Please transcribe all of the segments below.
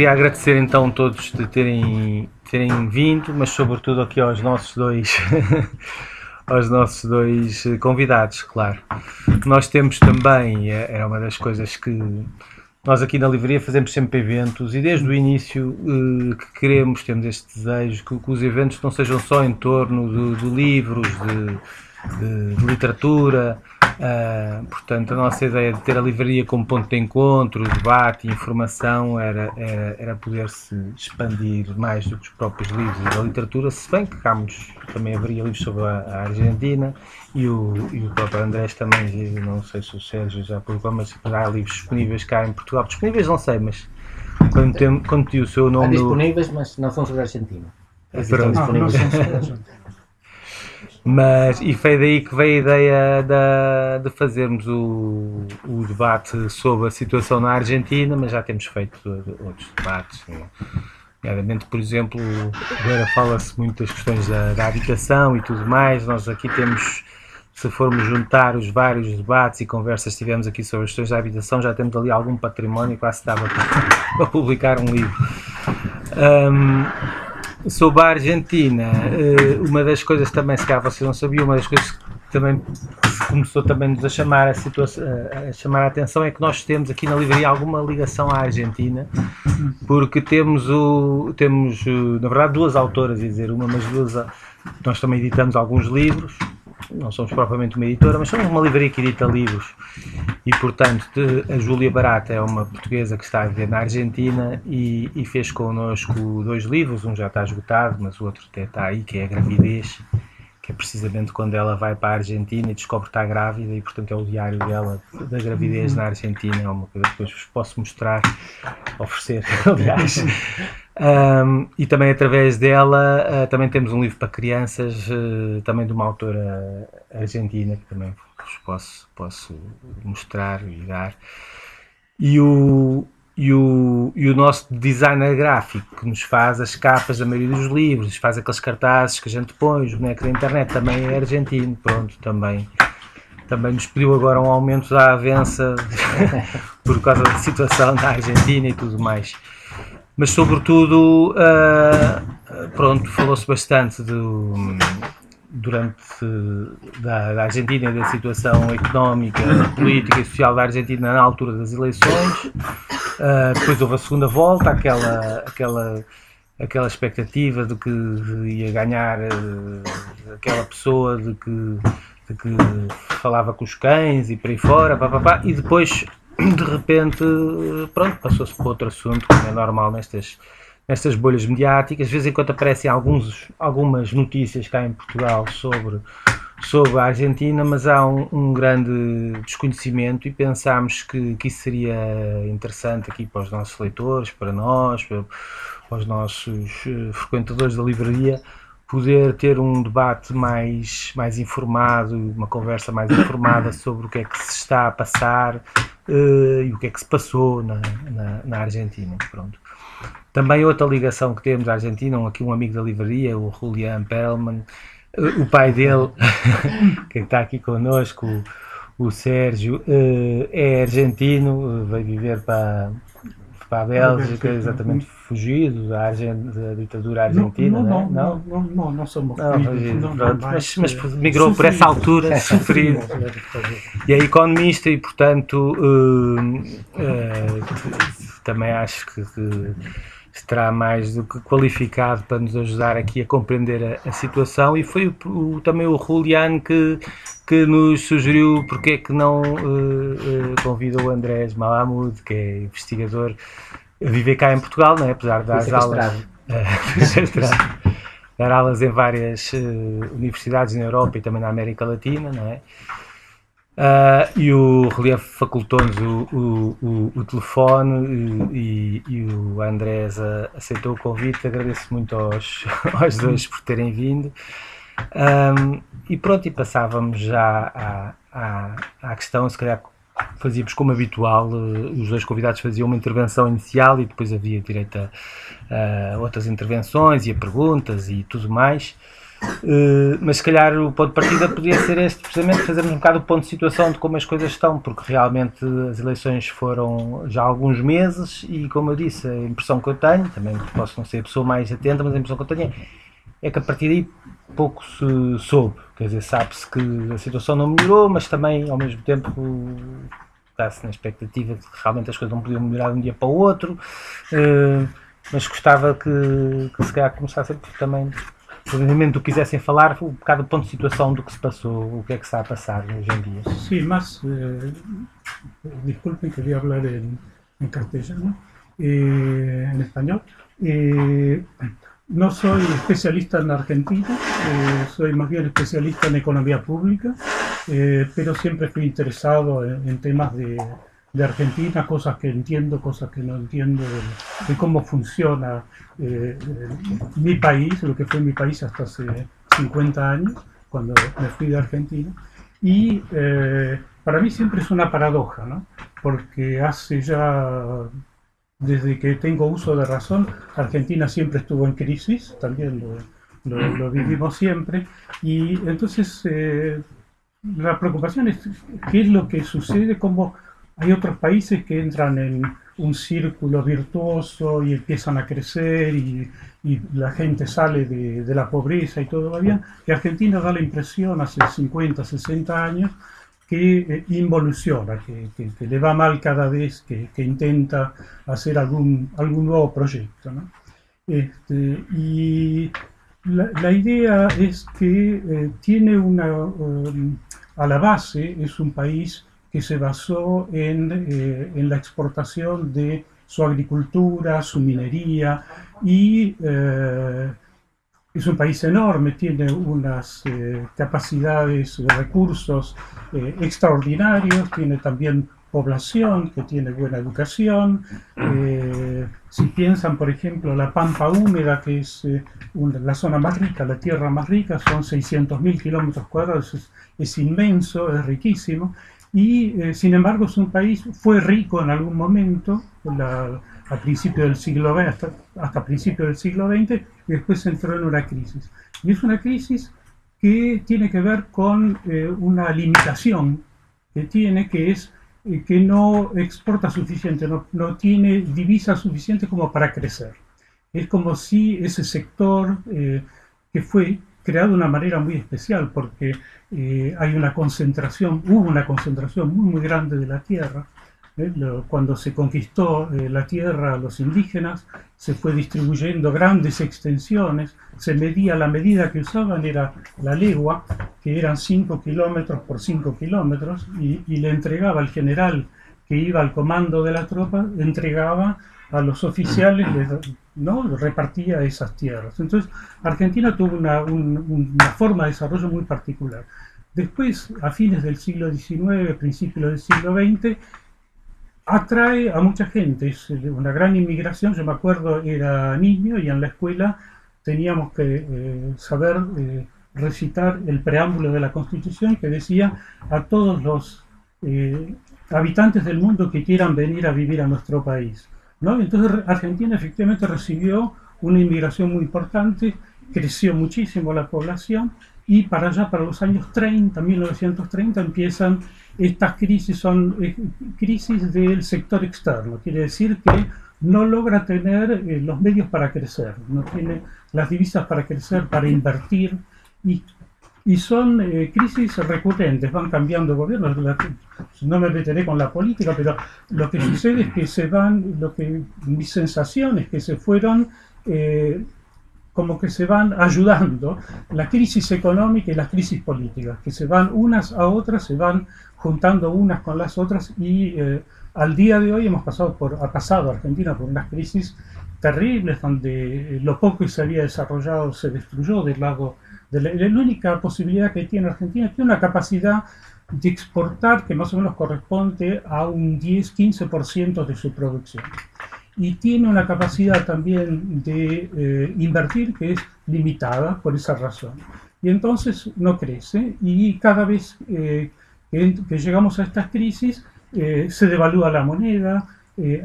Queria agradecer então todos de terem, terem vindo, mas sobretudo aqui aos nossos dois aos nossos dois convidados, claro. Nós temos também, é, era uma das coisas que nós aqui na livraria fazemos sempre eventos e desde o início eh, que queremos, temos este desejo que, que, os eventos não sejam só em torno de, de livros, de, de, de literatura, Uh, portanto, a nossa ideia de ter a livraria como ponto de encontro, debate e informação era, era, era poder-se expandir mais do que os próprios livros da literatura, se bem que cá também haveria livros sobre a, a Argentina e o, e o próprio Andrés também, não sei se o Sérgio já publicou, mas há livros disponíveis cá em Portugal. Disponíveis não sei, mas quando, tem, quando tem o seu nome. Há disponíveis, no... mas não são sobre a Argentina. Estão disponíveis. Não, não são sobre a Argentina. Mas, e foi daí que veio a ideia da, de fazermos o, o debate sobre a situação na Argentina, mas já temos feito outros debates. Nomeadamente, por exemplo, agora fala-se muito das questões da, da, habitação e tudo mais. Nós aqui temos, se formos juntar os vários debates e conversas que tivemos aqui sobre as questões da habitação, já temos ali algum património quase estava para, para publicar um livro. Um, Sobre a Argentina, eh, uma das coisas também, se calhar vocês não sabiam, uma das coisas que também começou também nos a chamar a, situação, a chamar a atenção é que nós temos aqui na livraria alguma ligação à Argentina, porque temos o temos na verdade duas autoras, dizer uma, mas duas nós também editamos alguns livros não somos propriamente uma editora, mas somos uma livraria que edita livros e, portanto, a Júlia Barata é uma portuguesa que está a viver na Argentina e, e, fez connosco dois livros, um já está esgotado, mas o outro até está aí, que é a Gravidez, que é precisamente quando ela vai para a Argentina e descobre que está grávida e, portanto, é o diário dela da gravidez na Argentina, é uma coisa que depois vos posso mostrar, oferecer, aliás. Um, e também através dela uh, também temos um livro para crianças, uh, também de uma autora argentina, que também vos posso, posso mostrar e dar. E o, e o, e o nosso designer gráfico que nos faz as capas da maioria dos livros, faz aqueles cartazes que a gente põe, os bonecos da internet, também é argentino, pronto, também também nos pediu agora um aumento da avença por causa da situação na Argentina e tudo mais mas sobretudo, uh, pronto, falou-se bastante do, durante da, da, Argentina da situação económica, política e social da Argentina na altura das eleições. Uh, depois houve a segunda volta, aquela, aquela, aquela expectativa de que ia ganhar uh, aquela pessoa de que, que falava com os cães e por aí fora, pá, pá, pá, e depois de repente, pronto, passou-se para outro assunto, como é normal nestas, nestas bolhas mediáticas. De vez em quando aparecem alguns, algumas notícias cá em Portugal sobre, sobre a Argentina, mas há um, um grande desconhecimento e pensámos que, que isso seria interessante aqui para os nossos leitores, para nós, para, para os nossos eh, frequentadores da livraria poder ter um debate mais, mais informado, uma conversa mais informada sobre o que é que se está a passar uh, e o que é que se passou na, na, na, Argentina. Pronto. Também outra ligação que temos à Argentina, aqui um amigo da livraria, o Julian Perlman, uh, o pai dele, que está aqui connosco, o, o Sérgio, uh, é argentino, veio viver para, para a Bélgica, exatamente fugido da, ditadura argentina, não, não, não, é? não, não, não, não, fugido, mas, mas migrou por essa altura, sofrido, e é economista e, portanto, uh, uh, também acho que estará mais do que qualificado para nos ajudar aqui a compreender a, a situação e foi o, o, também o Julian que, que nos sugeriu porque é que não uh, uh, convida o Andrés Malamud, que é investigador, a viver cá em Portugal, não é? apesar de dar aulas. Uh, dar aulas em várias universidades na Europa e também na América Latina, não é? Uh, e o Relief facultou-nos o, o, o, o, telefone e, e, o Andrés aceitou o convite. Agradeço muito aos, aos dois por terem vindo. Um, e pronto, e passávamos já à, à, à questão, se calhar fazíamos como habitual, os dois convidados faziam uma intervenção inicial e depois havia direito a, a outras intervenções e a perguntas e tudo mais. Uh, mas se calhar o ponto de partida podia ser este, precisamente fazermos um bocado o ponto de situação de como as coisas estão, porque realmente as eleições foram já há alguns meses e, como eu disse, a impressão que eu tenho, também posso não ser a pessoa mais atenta, mas a impressão que eu tenho é que a partir daí pouco se soube. Quer dizer, sabe-se que a situação não melhorou, mas também ao mesmo tempo está-se na expectativa de que realmente as coisas não podiam melhorar de um dia para o outro. Uh, mas gostava que, que se calhar começassem também Do que quisessem falar, um bocado do ponto de situação do que se passou, o que é que está a passar hoje en día. Sí, más, eh, disculpen, quería hablar en, castellano, eh, en español. Eh, no soy especialista en Argentina, soy más bien especialista en economía pública, pero siempre fui interesado en, en temas de de Argentina, cosas que entiendo, cosas que no entiendo, de, cómo funciona eh, mi país, lo que fue mi país hasta hace 50 años, cuando me fui de Argentina. Y eh, para mí siempre es una paradoja, ¿no? porque hace ya, desde que tengo uso de razón, Argentina siempre estuvo en crisis, también lo, vivimos siempre, y entonces eh, la preocupación es qué es lo que sucede, cómo hay otros países que entran en un círculo virtuoso y empiezan a crecer y, la gente sale de, la pobreza y todo va bien. Y Argentina da la impresión hace 50, 60 años que eh, involuciona, que, le va mal cada vez que, intenta hacer algún, nuevo proyecto. Este, y la, idea es que eh, tiene una, um, a la base, es un país que se basó en, eh, en la exportación de su agricultura, su minería y eh, es un país enorme, tiene unas eh, capacidades, recursos extraordinarios, tiene también población que tiene buena educación. si piensan, por ejemplo, la pampa húmeda, que es la zona más rica, la tierra más rica, son 600.000 kilómetros cuadrados, es, inmenso, es riquísimo y eh, sin embargo es un país, fue rico en algún momento, la, a principios del siglo XX, hasta, hasta principios del siglo XX, y después entró en una crisis. Y es una crisis que tiene que ver con eh, una limitación que tiene, que es eh, que no exporta suficiente, no, no, tiene divisas suficientes como para crecer. Es como si ese sector que fue creado de una manera muy especial porque eh, hay una concentración, hubo una concentración muy muy grande de la tierra. ¿eh? cuando se conquistó eh, la tierra a los indígenas, se fue distribuyendo grandes extensiones, se medía, la medida que usaban era la legua, que eran 5 kilómetros por 5 kilómetros, y, y le entregaba al general que iba al comando de la tropa, entregaba a los oficiales, ¿no? repartía esas tierras. Entonces, Argentina tuvo una, forma de desarrollo muy particular. Después, a fines del siglo XIX, principios del siglo XX, atrae a mucha gente, es una gran inmigración, yo me acuerdo, era niño y en la escuela teníamos que eh, saber eh, recitar el preámbulo de la Constitución que decía a todos los eh, habitantes del mundo que quieran venir a vivir a nuestro país. Entonces Argentina efectivamente recibió una inmigración muy importante, creció muchísimo la población y para allá, para los años 30, 1930, empiezan estas crisis, son eh, crisis del sector externo, quiere decir que no logra tener eh, los medios para crecer, no tiene las divisas para crecer, para invertir y y son eh, crisis recurrentes, van cambiando gobiernos. no me meteré con la política, pero lo que sucede es que se van, lo que mis sensaciones que se fueron, eh, como que se van ayudando, la crisis económica y las crisis políticas, que se van unas a otras, se van juntando unas con las otras y eh, al día de hoy hemos pasado por, ha pasado Argentina por unas crisis terribles donde lo poco que se había desarrollado se destruyó del lado la, única posibilidad que tiene Argentina tiene una capacidad de exportar que más o menos corresponde a un 10-15% de su producción. Y tiene una capacidad también de eh, invertir que es limitada por esa razón. Y entonces no crece y cada vez eh, que, llegamos a estas crisis eh, se devalúa la moneda,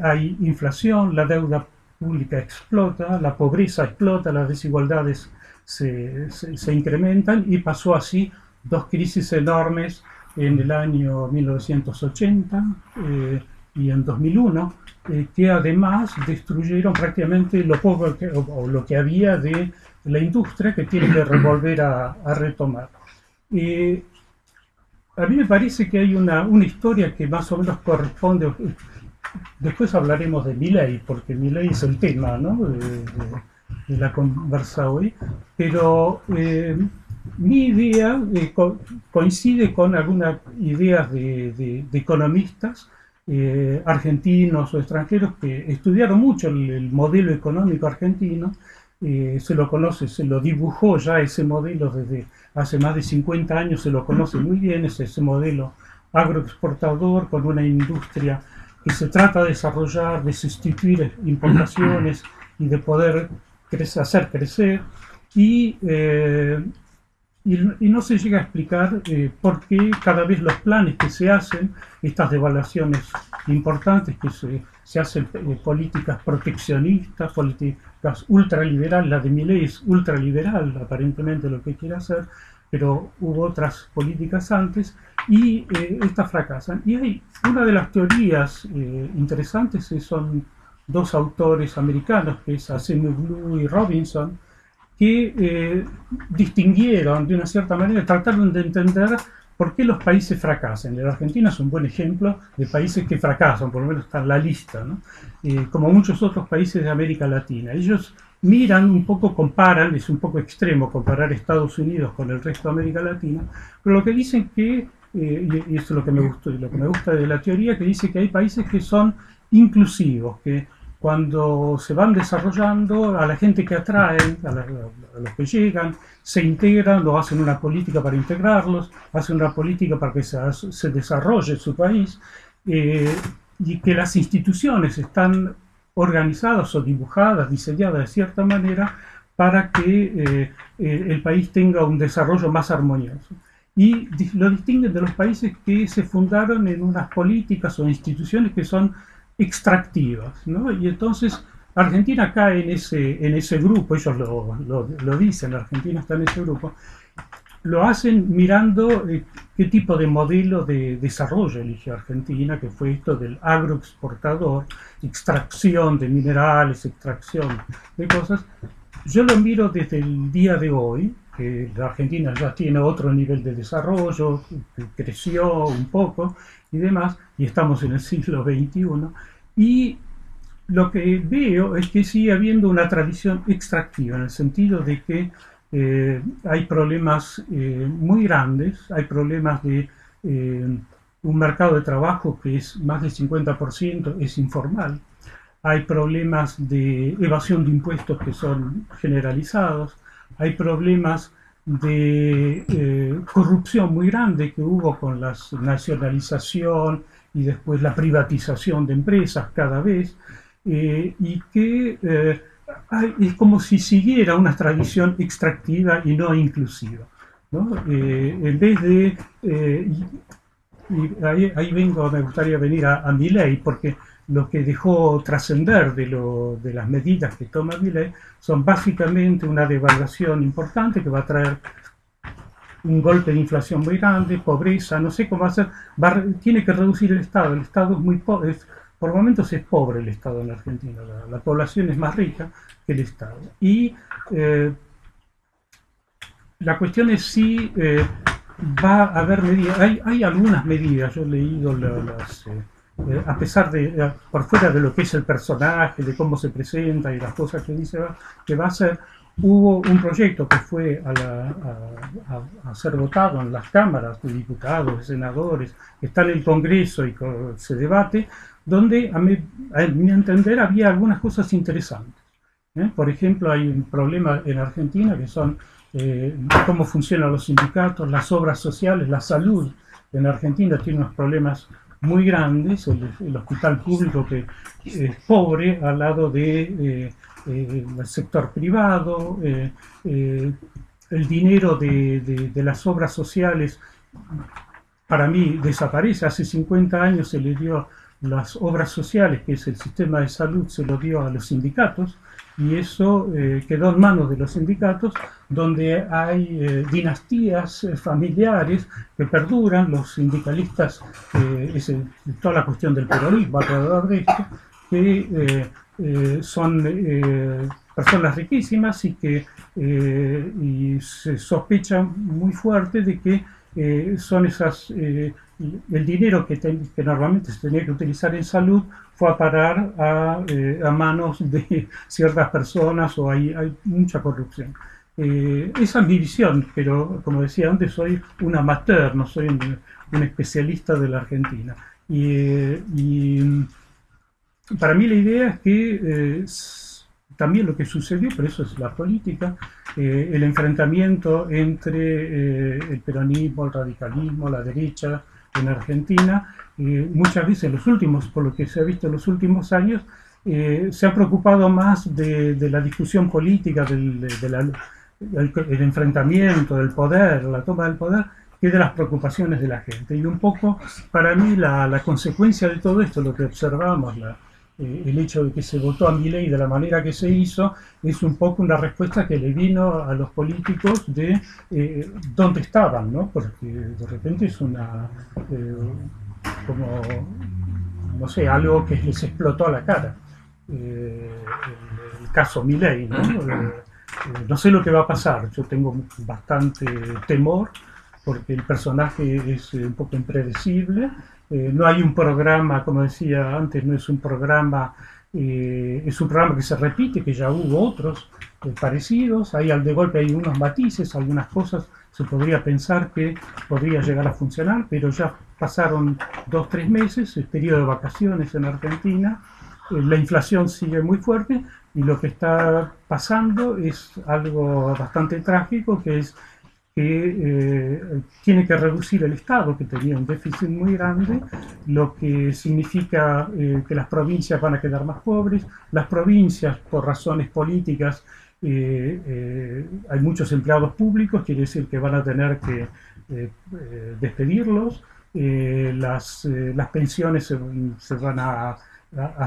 hay inflación, la deuda pública explota, la pobreza explota, las desigualdades se, se, incrementan y pasó así dos crisis enormes en el año 1980 eh, y en 2001, eh, que además destruyeron prácticamente lo poco que, o, lo que había de la industria que tiene que volver a, a retomar. a mí me parece que hay una, una historia que más o menos corresponde, después hablaremos de Milley, porque Milley es el tema ¿no? de, la conversa hoy, pero eh, mi idea eh, coincide con algunas ideas de, economistas eh, argentinos o extranjeros que estudiaron mucho el, modelo económico argentino, se lo conoce, se lo dibujó ya ese modelo desde hace más de 50 años, se lo conoce muy bien, es ese modelo agroexportador con una industria que se trata de desarrollar, de sustituir importaciones y de poder hacer crecer y, eh, y, no se llega a explicar eh, por qué cada vez los planes que se hacen, estas devaluaciones importantes que se, se hacen eh, políticas proteccionistas, políticas ultraliberales, la de Milei es ultraliberal aparentemente lo que quiere hacer, pero hubo otras políticas antes y estas fracasan. Y hay una de las teorías interesantes son dos autores americanos, que es Acemoglu y Robinson, que eh, distinguieron de una cierta manera, trataron de entender por qué los países fracasan. La Argentina es un buen ejemplo de países que fracasan, por lo menos está en la lista, ¿no? Eh, como muchos otros países de América Latina. Ellos miran un poco, comparan, es un poco extremo comparar Estados Unidos con el resto de América Latina, pero lo que dicen que, eh, y eso es lo que me gustó, lo que me gusta de la teoría, que dice que hay países que son inclusivos, que cuando se van desarrollando, a la gente que atraen, a, los que llegan, se integran o hacen una política para integrarlos, hacen una política para que se, desarrolle su país, eh, y que las instituciones están organizadas o dibujadas, diseñadas de cierta manera para que eh, eh, el país tenga un desarrollo más armonioso. Y lo distinguen de los países que se fundaron en unas políticas o instituciones que son extractivas, ¿no? Y entonces Argentina cae en ese, en ese grupo, ellos lo, lo, dicen, Argentina está en ese grupo, lo hacen mirando eh, qué tipo de modelo de desarrollo elige Argentina, que fue esto del agroexportador, extracción de minerales, extracción de cosas. Yo lo miro desde el día de hoy, que la Argentina ya tiene otro nivel de desarrollo, creció un poco y demás, y estamos en el siglo XXI, y lo que veo es que sigue habiendo una tradición extractiva, en el sentido de que eh, hay problemas eh, muy grandes, hay problemas de eh, un mercado de trabajo que es más del 50% es informal, hay problemas de evasión de impuestos que son generalizados, hay problemas de eh, corrupción muy grande que hubo con la nacionalización y después la privatización de empresas cada vez, eh, y que eh, es como si siguiera una tradición extractiva y no inclusiva. en vez de, ahí, vengo, me gustaría venir a, a mi ley, porque lo que dejó trascender de, de, las medidas que toma Millet son básicamente una devaluación importante que va a traer un golpe de inflación muy grande, pobreza, no sé cómo hacer, va, tiene que reducir el Estado, el Estado es muy pobre, por momentos es pobre el Estado en Argentina, la, población es más rica que el Estado. Y eh, la cuestión es si eh, va a haber medidas, hay, hay, algunas medidas, yo he leído las... Eh, eh, a pesar de, eh, por fuera de lo que es el personaje, de cómo se presenta y las cosas que dice que va a hacer, hubo un proyecto que fue a, ser votado en las cámaras de diputados, de senadores, está en el Congreso y se debate, donde a mi, entender había algunas cosas interesantes. ¿eh? Por ejemplo, hay un problema en Argentina que son cómo funcionan los sindicatos, las obras sociales, la salud. En Argentina tiene unos problemas muy grandes, el, hospital público que es pobre al lado del de, eh, el sector privado, eh, eh, el dinero de, de, las obras sociales para mí desaparece, hace 50 años se le dio las obras sociales, que es el sistema de salud, se lo dio a los sindicatos y eso eh, quedó en manos de los sindicatos, donde hay eh, dinastías eh, familiares que perduran, los sindicalistas, es toda la cuestión del peronismo alrededor de esto, que son personas riquísimas y que y se sospecha muy fuerte de que son esas el dinero que, que, normalmente se tenía que utilizar en salud fue a parar a, eh, manos de ciertas personas o hay, mucha corrupción. Eh, esa es mi visión, pero como decía antes, soy un amateur, no soy un, especialista de la Argentina. Y, y, para mí la idea es que eh, también lo que sucedió, pero eso es la política, el enfrentamiento entre el peronismo, el radicalismo, la derecha, en Argentina, muchas veces los últimos, por lo que se ha visto en los últimos años, eh, se ha preocupado más de, la discusión política, del el enfrentamiento, del poder, la toma del poder, que de las preocupaciones de la gente. Y un poco, para mí, la consecuencia de todo esto, lo que observamos, la, eh, el hecho de que se votó a mi ley de la manera que se hizo es un poco una respuesta que le vino a los políticos de eh, dónde estaban, ¿no? Porque de repente es una, eh, como, no sé, algo que les explotó a la cara. el, caso Milei, ¿no? no sé lo que va a pasar, yo tengo bastante temor porque el personaje es un poco impredecible eh, no hay un programa, como decía antes, no es un programa, eh, es un programa que se repite, que ya hubo otros eh, parecidos, ahí al de golpe hay unos matices, algunas cosas. Se podría pensar que podría llegar a funcionar, pero ya pasaron dos, tres meses, el periodo de vacaciones en Argentina, la inflación sigue muy fuerte y lo que está pasando es algo bastante trágico, que es que eh, tiene que reducir el Estado, que tenía un déficit muy grande, lo que significa eh, que las provincias van a quedar más pobres. Las provincias, por razones políticas, eh, hay muchos empleados públicos, quiere decir que van a tener que despedirlos. Las, las, pensiones se, van a,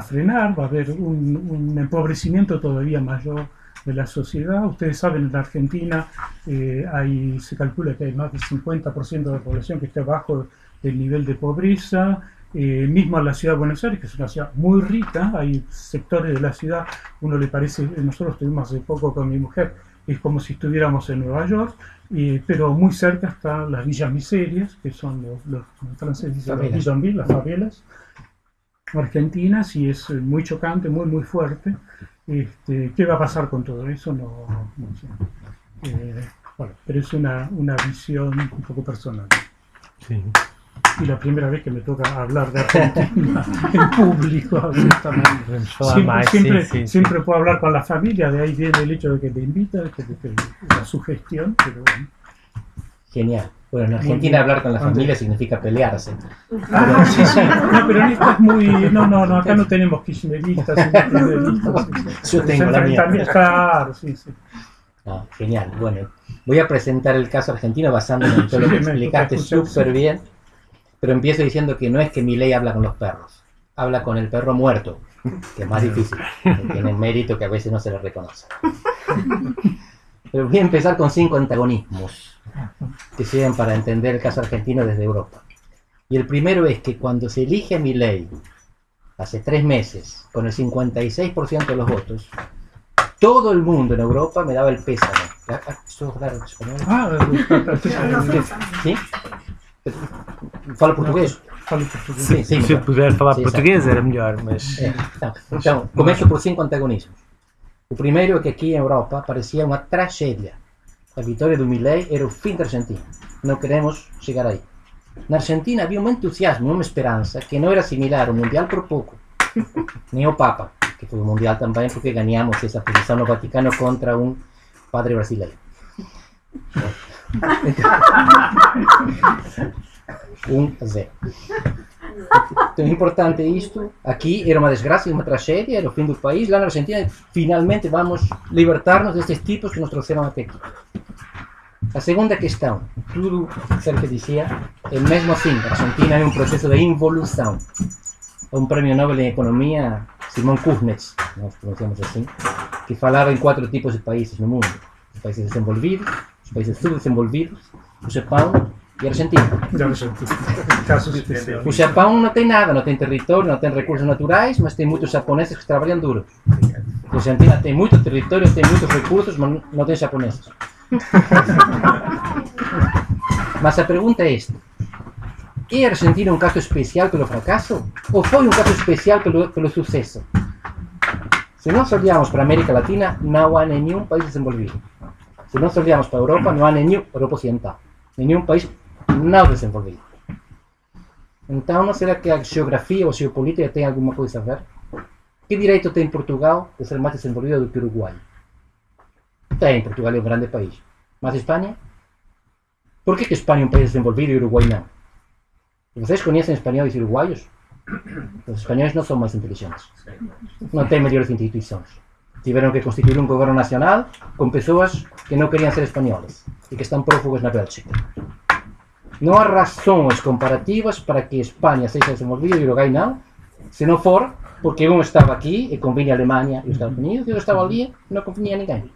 frenar, va a haber un empobrecimiento todavía mayor de la sociedad. Ustedes saben, en la Argentina eh, hay, se calcula que hay más del 50% de la población que está bajo el nivel de pobreza. Eh, mismo en la ciudad de Buenos Aires, que es una ciudad muy rica, hay sectores de la ciudad, uno le parece, nosotros estuvimos hace poco con mi mujer, es como si estuviéramos en Nueva York, pero muy cerca están las villas miserias, que son los, los franceses dicen los las favelas argentinas, y es muy chocante, muy, muy fuerte. Este, ¿Qué va a pasar con todo eso? No, sé. Eh, bueno, pero es una, una, visión un poco personal. Sí. Y la primera vez que me toca hablar de Argentina en público, siempre, siempre, sí, sí, siempre, puedo hablar con la familia, de ahí viene el hecho de que te invita, que, que, la sugestión, pero bueno. Genial. Bueno, en Argentina hablar con la familia significa pelearse. Ah, sí, sí. No, pero en esto es muy. No, no, no, acá no tenemos kirchneristas. Yo tengo la mía. Claro, sí, sí. No, genial. Bueno, voy a presentar el caso argentino basándome en todo lo que explicaste súper bien. Pero empiezo diciendo que no es que mi ley habla con los perros, habla con el perro muerto, que es más difícil, que tiene mérito que a veces no se le reconoce. Pero voy a empezar con cinco antagonismos que sirven para entender el caso argentino desde Europa. Y el primero es que cuando se elige a mi ley, hace tres meses, con el 56% de los votos, todo el mundo en Europa me daba el pésame. Ah, ¿Sí? Falo portugués. Sim, sim, Se puder falar sim, português era melhor, mas. É, então, então, começo por cinco antagonismos. O primeiro é que aqui em Europa parecia uma tragédia La victoria de Milei era el fin de Argentina. No queremos llegar ahí. En Argentina había un entusiasmo, una esperanza que no era similar al mundial por poco, ni al Papa, que fue un mundial también porque ganamos esa posición no Vaticano contra un padre brasileño. un Z. Então é importante isto. Aqui era uma desgraça, uma tragédia, era o fim do país. Lá na Argentina, finalmente vamos libertar-nos destes tipos que nos trouxeram até aqui. A segunda questão, tudo o que dizia, é mesmo assim, a Argentina é um processo de involução. a un premio Nobel en Economía, Simón Kuznets, nos pronunciamos así, que falaba en cuatro tipos de países no mundo. Os países desenvolvidos, os países subdesenvolvidos, o Japão e a Argentina. Ya lo sentí. Caso especial. O Japão não tem nada, não tem território, não tem recursos naturais, mas tem muitos japoneses que trabalham duro. A Argentina tem muito território, tem muitos recursos, mas não tem japoneses. Mas a pergunta é esta. É a Argentina um caso especial pelo fracasso? Ou foi um caso especial pelo, pelo sucesso? Se nós olhamos para a América Latina, não há nenhum país desenvolvido. Se nós olhamos para a Europa, não há nenhum, Europa Ocidental, nenhum país não desenvolvido. Então, não será que a geografia ou a geopolítica tem alguma coisa a ver? Que direito tem Portugal de ser mais desenvolvido do que o Uruguai? Tem, Portugal é um grande país. Mas Espanha? Por que, que Espanha é um país desenvolvido e o Uruguai não? Vocês conhecem espanhóis e uruguaios? Os espanhóis não são mais inteligentes. Não têm melhores instituições. Tiveram que constituir um governo nacional com pessoas que não queriam ser espanholas e que estão prófugos na Bélgica. Não há razões comparativas para que Espanha seja desenvolvida e o Uruguai não, se não for porque um estava aqui e convinha a Alemanha e os Estados Unidos e outro estava ali e não convinha a ninguém.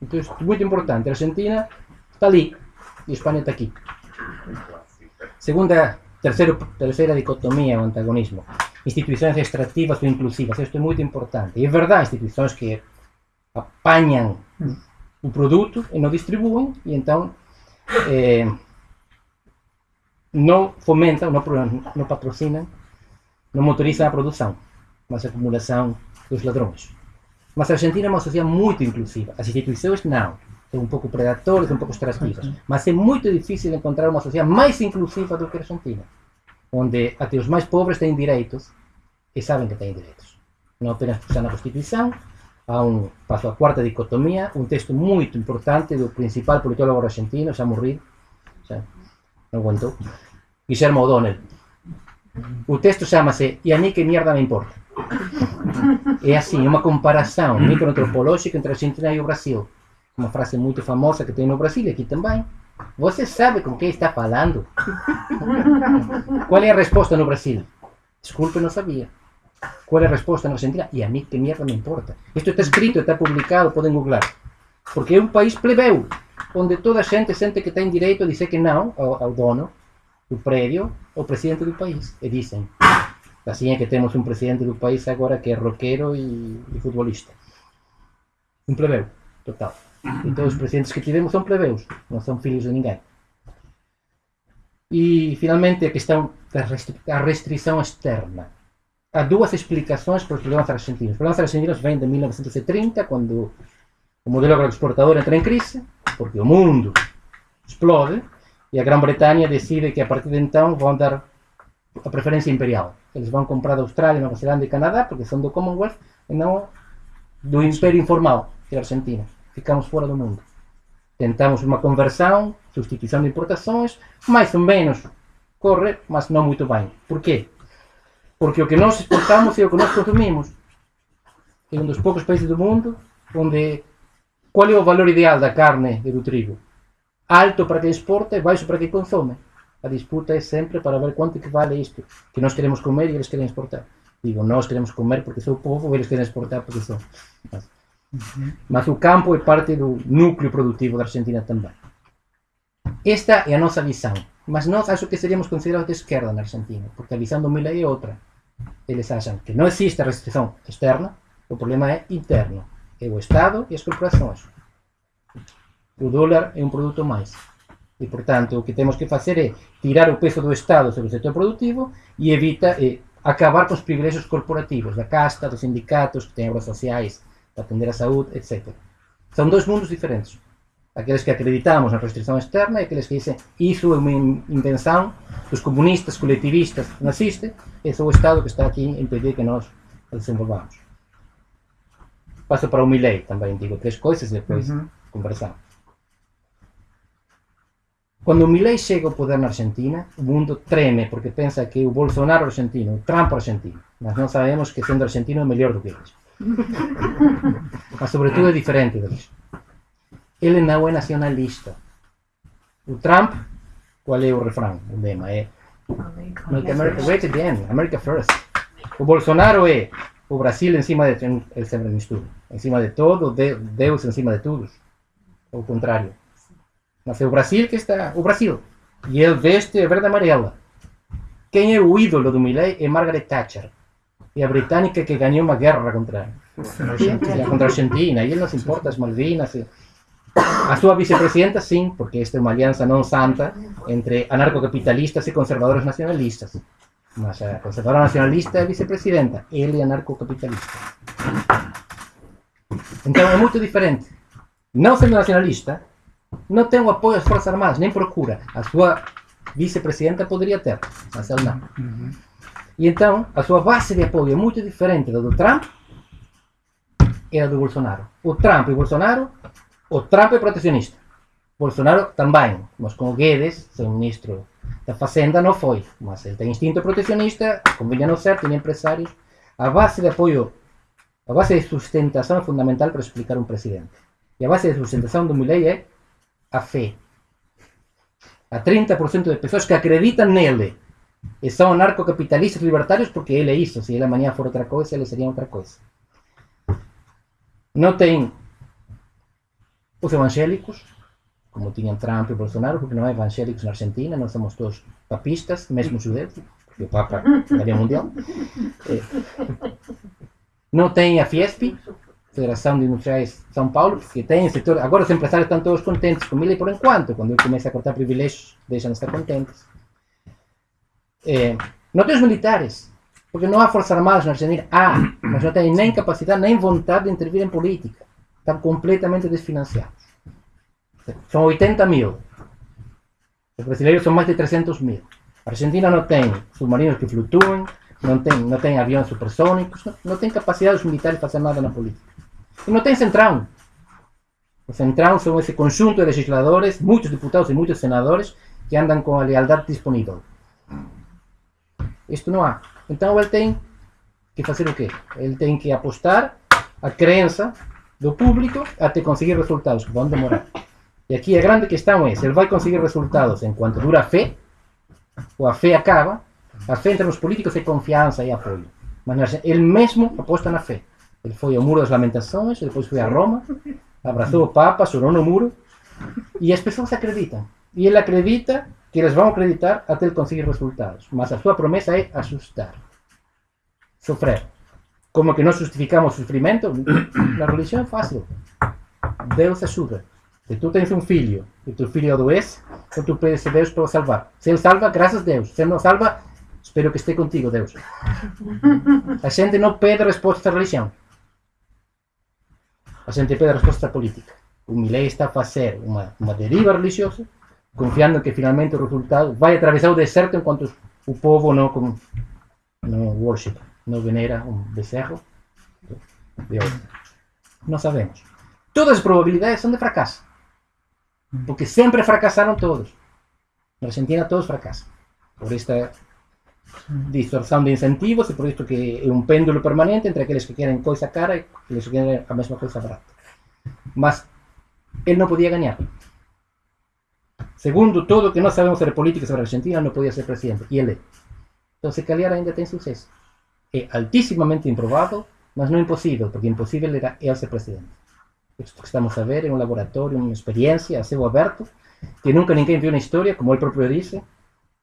Então, isto é muito importante. A Argentina está ali e a Espanha está aqui. Segunda, terceiro, terceira dicotomia o antagonismo. Instituições extrativas ou inclusivas. Isto é muito importante. E é verdade, instituições que apanham o produto e não distribuem e então eh, não fomentam, não, não patrocinam, não motorizam a produção, mas a acumulação dos ladrões. Mas a Argentina é uma sociedade muito inclusiva. As instituições não. São um pouco predatórias, um pouco extrativas. Mas é muito difícil encontrar uma sociedade mais inclusiva do que a Argentina. Onde até os mais pobres têm direitos e sabem que têm direitos. Não apenas por estar na Constituição. Há um, passo à quarta dicotomia, um texto muito importante do principal politólogo argentino, já morrido, já não aguentou, Guillermo O'Donnell. O texto chama-se E a mim que mierda me importa. É assim, uma comparação microantropológica entre Argentina e o Brasil. Uma frase muito famosa que tem no Brasil e aqui também. Sabe com quem está falando? Qual é a resposta no Brasil? Desculpe, não sabia. Qual é a resposta na Argentina? E a mim que mierda me importa. Isto está escrito, está publicado, podem googlar. Porque é um país plebeu, onde toda gente sente que tem direito a dizer que não ao, ao dono do prédio, ao presidente do país. E dizem. Assim é que temos um presidente do país agora que é roqueiro e, e futebolista. Um plebeu, total. E todos os presidentes que tivemos são plebeus, não são filhos de ninguém. E, finalmente, a questão da restri restrição externa. Há duas explicações para os problemas argentinos. Os problemas argentinos vêm de 1930, quando o modelo agroexportador entra em crise, porque o mundo explode e a Grã-Bretanha decide que a partir de então vão dar a preferência imperial. Eles vão comprar da Austrália, Nova Zelândia e Canadá, porque são do Commonwealth, e não do Império Informal, que é a Argentina. Ficamos fora do mundo. Tentamos uma conversão, substituição de importações, mais ou menos corre, mas não muito bem. Por quê? Porque o que nós exportamos é o que nós consumimos. É um dos poucos países do mundo onde qual é o valor ideal da carne e do trigo? Alto para quem exporta e baixo para quem consome. A disputa é sempre para ver quanto que vale isto que nós queremos comer e eles querem exportar. Digo, nós queremos comer porque sou povo e eles querem exportar porque são. Mas, mas o campo é parte do núcleo produtivo da Argentina também. Esta é a nossa visão. Mas nós acho que seríamos considerados de esquerda na Argentina, porque a visão do Milei é outra. Eles acham que não existe restrição externa, o problema é interno. É o Estado e as corporações. O dólar é um produto mais. E, portanto, o que temos que fazer é tirar o peso do Estado sobre o setor produtivo e evita e acabar com os privilégios corporativos, da casta, dos sindicatos, que têm obras sociais para atender a saúde, etc. São dois mundos diferentes. Aqueles que acreditamos na restrição externa e aqueles que dizem isso é uma invenção dos comunistas, coletivistas, nazistas, é só o Estado que está aqui a impedir que nós a desenvolvamos. Passo para o Milley também, digo três coisas e depois Uhum. conversamos. Quando o Milley chega ao poder na Argentina, o mundo treme porque pensa que o Bolsonaro argentino, o Trump argentino. Mas nós sabemos que sendo argentino é melhor do que eles. Mas sobretudo é diferente deles. Ele não é nacionalista. O Trump, qual é o refrão, o lema? É Make America Great Again, America First. O Bolsonaro é o Brasil em cima de ele sempre mistura, em cima de todo, Deus em cima de todos. O contrário. Mas é o Brasil que está, o Brasil. E ele veste a verde amarela. Quem é o ídolo do Milley é Margaret Thatcher. É a britânica que ganhou uma guerra contra, contra a Argentina. E ele não se importa as Malvinas. A sua vicepresidenta, sim, porque esta é uma aliança não santa entre anarcocapitalistas e conservadores nacionalistas. Mas a conservadora nacionalista é vicepresidenta, ele é anarcocapitalista. Então é muito diferente. Não sendo nacionalista, não tem o apoio às Forças Armadas, nem procura. A sua vicepresidenta poderia ter, mas ele não. E então, a sua base de apoio é muito diferente da do Trump e da do Bolsonaro. O Trump e o Bolsonaro o Trump é protecionista. Bolsonaro também, mas com o Guedes, seu ministro da Fazenda, não foi. Mas ele tem instinto protecionista, convinha não ser, tem empresários. A base de apoio, a base de sustentação é fundamental para explicar um presidente. E a base de sustentação do Milley é a fé. Há 30% de pessoas que acreditam nele e são anarcocapitalistas libertários porque ele é isso. Se ele amanhã for outra coisa, ele seria outra coisa. Não tem os evangélicos, como tinham Trump e Bolsonaro, porque não há evangélicos na Argentina, nós somos todos papistas, mesmo judeus, porque o Papa ganhou mundial. É. Não tem a Fiesp, Federação de Industriais de São Paulo, que tem setor. Agora os empresários estão todos contentes com ele por enquanto, quando ele começa a cortar privilégios, deixam de estar contentes. É, não tem os militares, porque não há forças armadas na Argentina. Há, mas não têm nem capacidade nem vontade de intervir em política estão completamente desfinanciados. São 80 mil. Os brasileiros são mais de 300 mil. A Argentina não tem submarinos que flutuem, não tem, não tem aviões supersônicos, não, não tem capacidade dos militares de fazer nada na política. E não tem centrão. O centrão são esse conjunto de legisladores, muitos deputados e muitos senadores, que andam com a lealdade disponível. Isto não há. Então ele tem que fazer o quê? Ele tem que apostar a crença do público até conseguir resultados que vão demorar. E aqui a grande questão é se ele vai conseguir resultados enquanto dura a fé, a fé acaba. A fé entre os políticos é confiança e apoio. Mas ele mesmo aposta na fé. Ele foi ao Muro das Lamentações, depois foi a Roma, abraçou o Papa, chorou no muro, e as pessoas acreditam. E ele acredita que eles vão acreditar até ele conseguir resultados. Mas a sua promessa é assustar, sofrer. Como que não justificamos o sofrimento? Na religião é fácil. Deus ajuda. Se tu tens um filho e teu filho adoece, então tu pedes a Deus para salvar. Se ele salva, graças a Deus. Se ele não salva, espero que esteja contigo, Deus. A gente não pede resposta à religião. A gente pede resposta à política. O Milley está a fazer uma, uma deriva religiosa, confiando que finalmente o resultado vai atravessar o deserto enquanto o povo não, não worship no venera un becerro de oro. No sabemos. Todas as probabilidades são de fracasso. Porque sempre fracassaram todos. Na Argentina todos fracassam. Por esta distorção de incentivos e por isto que é um pêndulo permanente entre aqueles que querem coisa cara e aqueles que querem a mesma coisa barata. Mas ele não podia ganhar. Segundo tudo que nós sabemos sobre política sobre Argentina, não podia ser presidente. E ele é. Então, se calhar ainda tem sucesso. é altísimamente improbable, mas não impossível, porque impossível era ele ser presidente. Isto que estamos a ver é um laboratório, uma experiência a céu aberto, que nunca ninguém viu na história, como ele próprio disse,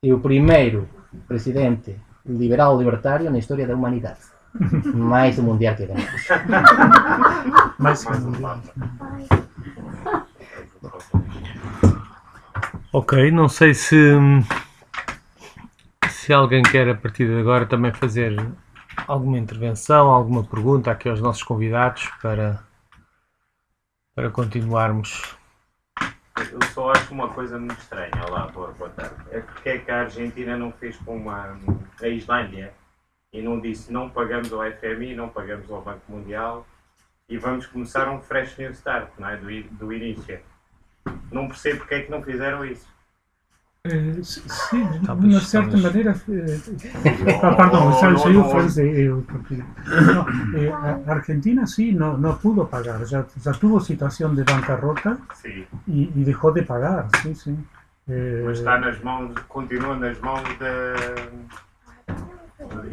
é o primeiro presidente liberal libertário na história da humanidade. Mais o mundial que ganhamos. Mais o mundial. Ok, não sei se se alguém quer a partir de agora também fazer alguma intervenção, alguma pergunta aqui aos nossos convidados para, para continuarmos. Eu só acho uma coisa muito estranha, olá, boa, boa tarde. É porque é que a Argentina não fez como a, a Islândia e não disse não pagamos ao FMI, não pagamos ao Banco Mundial e vamos começar um fresh new start, não é? do, do início. Não percebo porque é que não fizeram isso. Eh, sí, de una cierta manera, eh, ah, perdón, soy un francés, porque, no, eh, Argentina sí no, no pudo pagar, ya, ya tuvo situación de bancarrota sí. y, y, dejó de pagar, sí, sí. Eh, Mas está nas mãos, continua nas mãos de,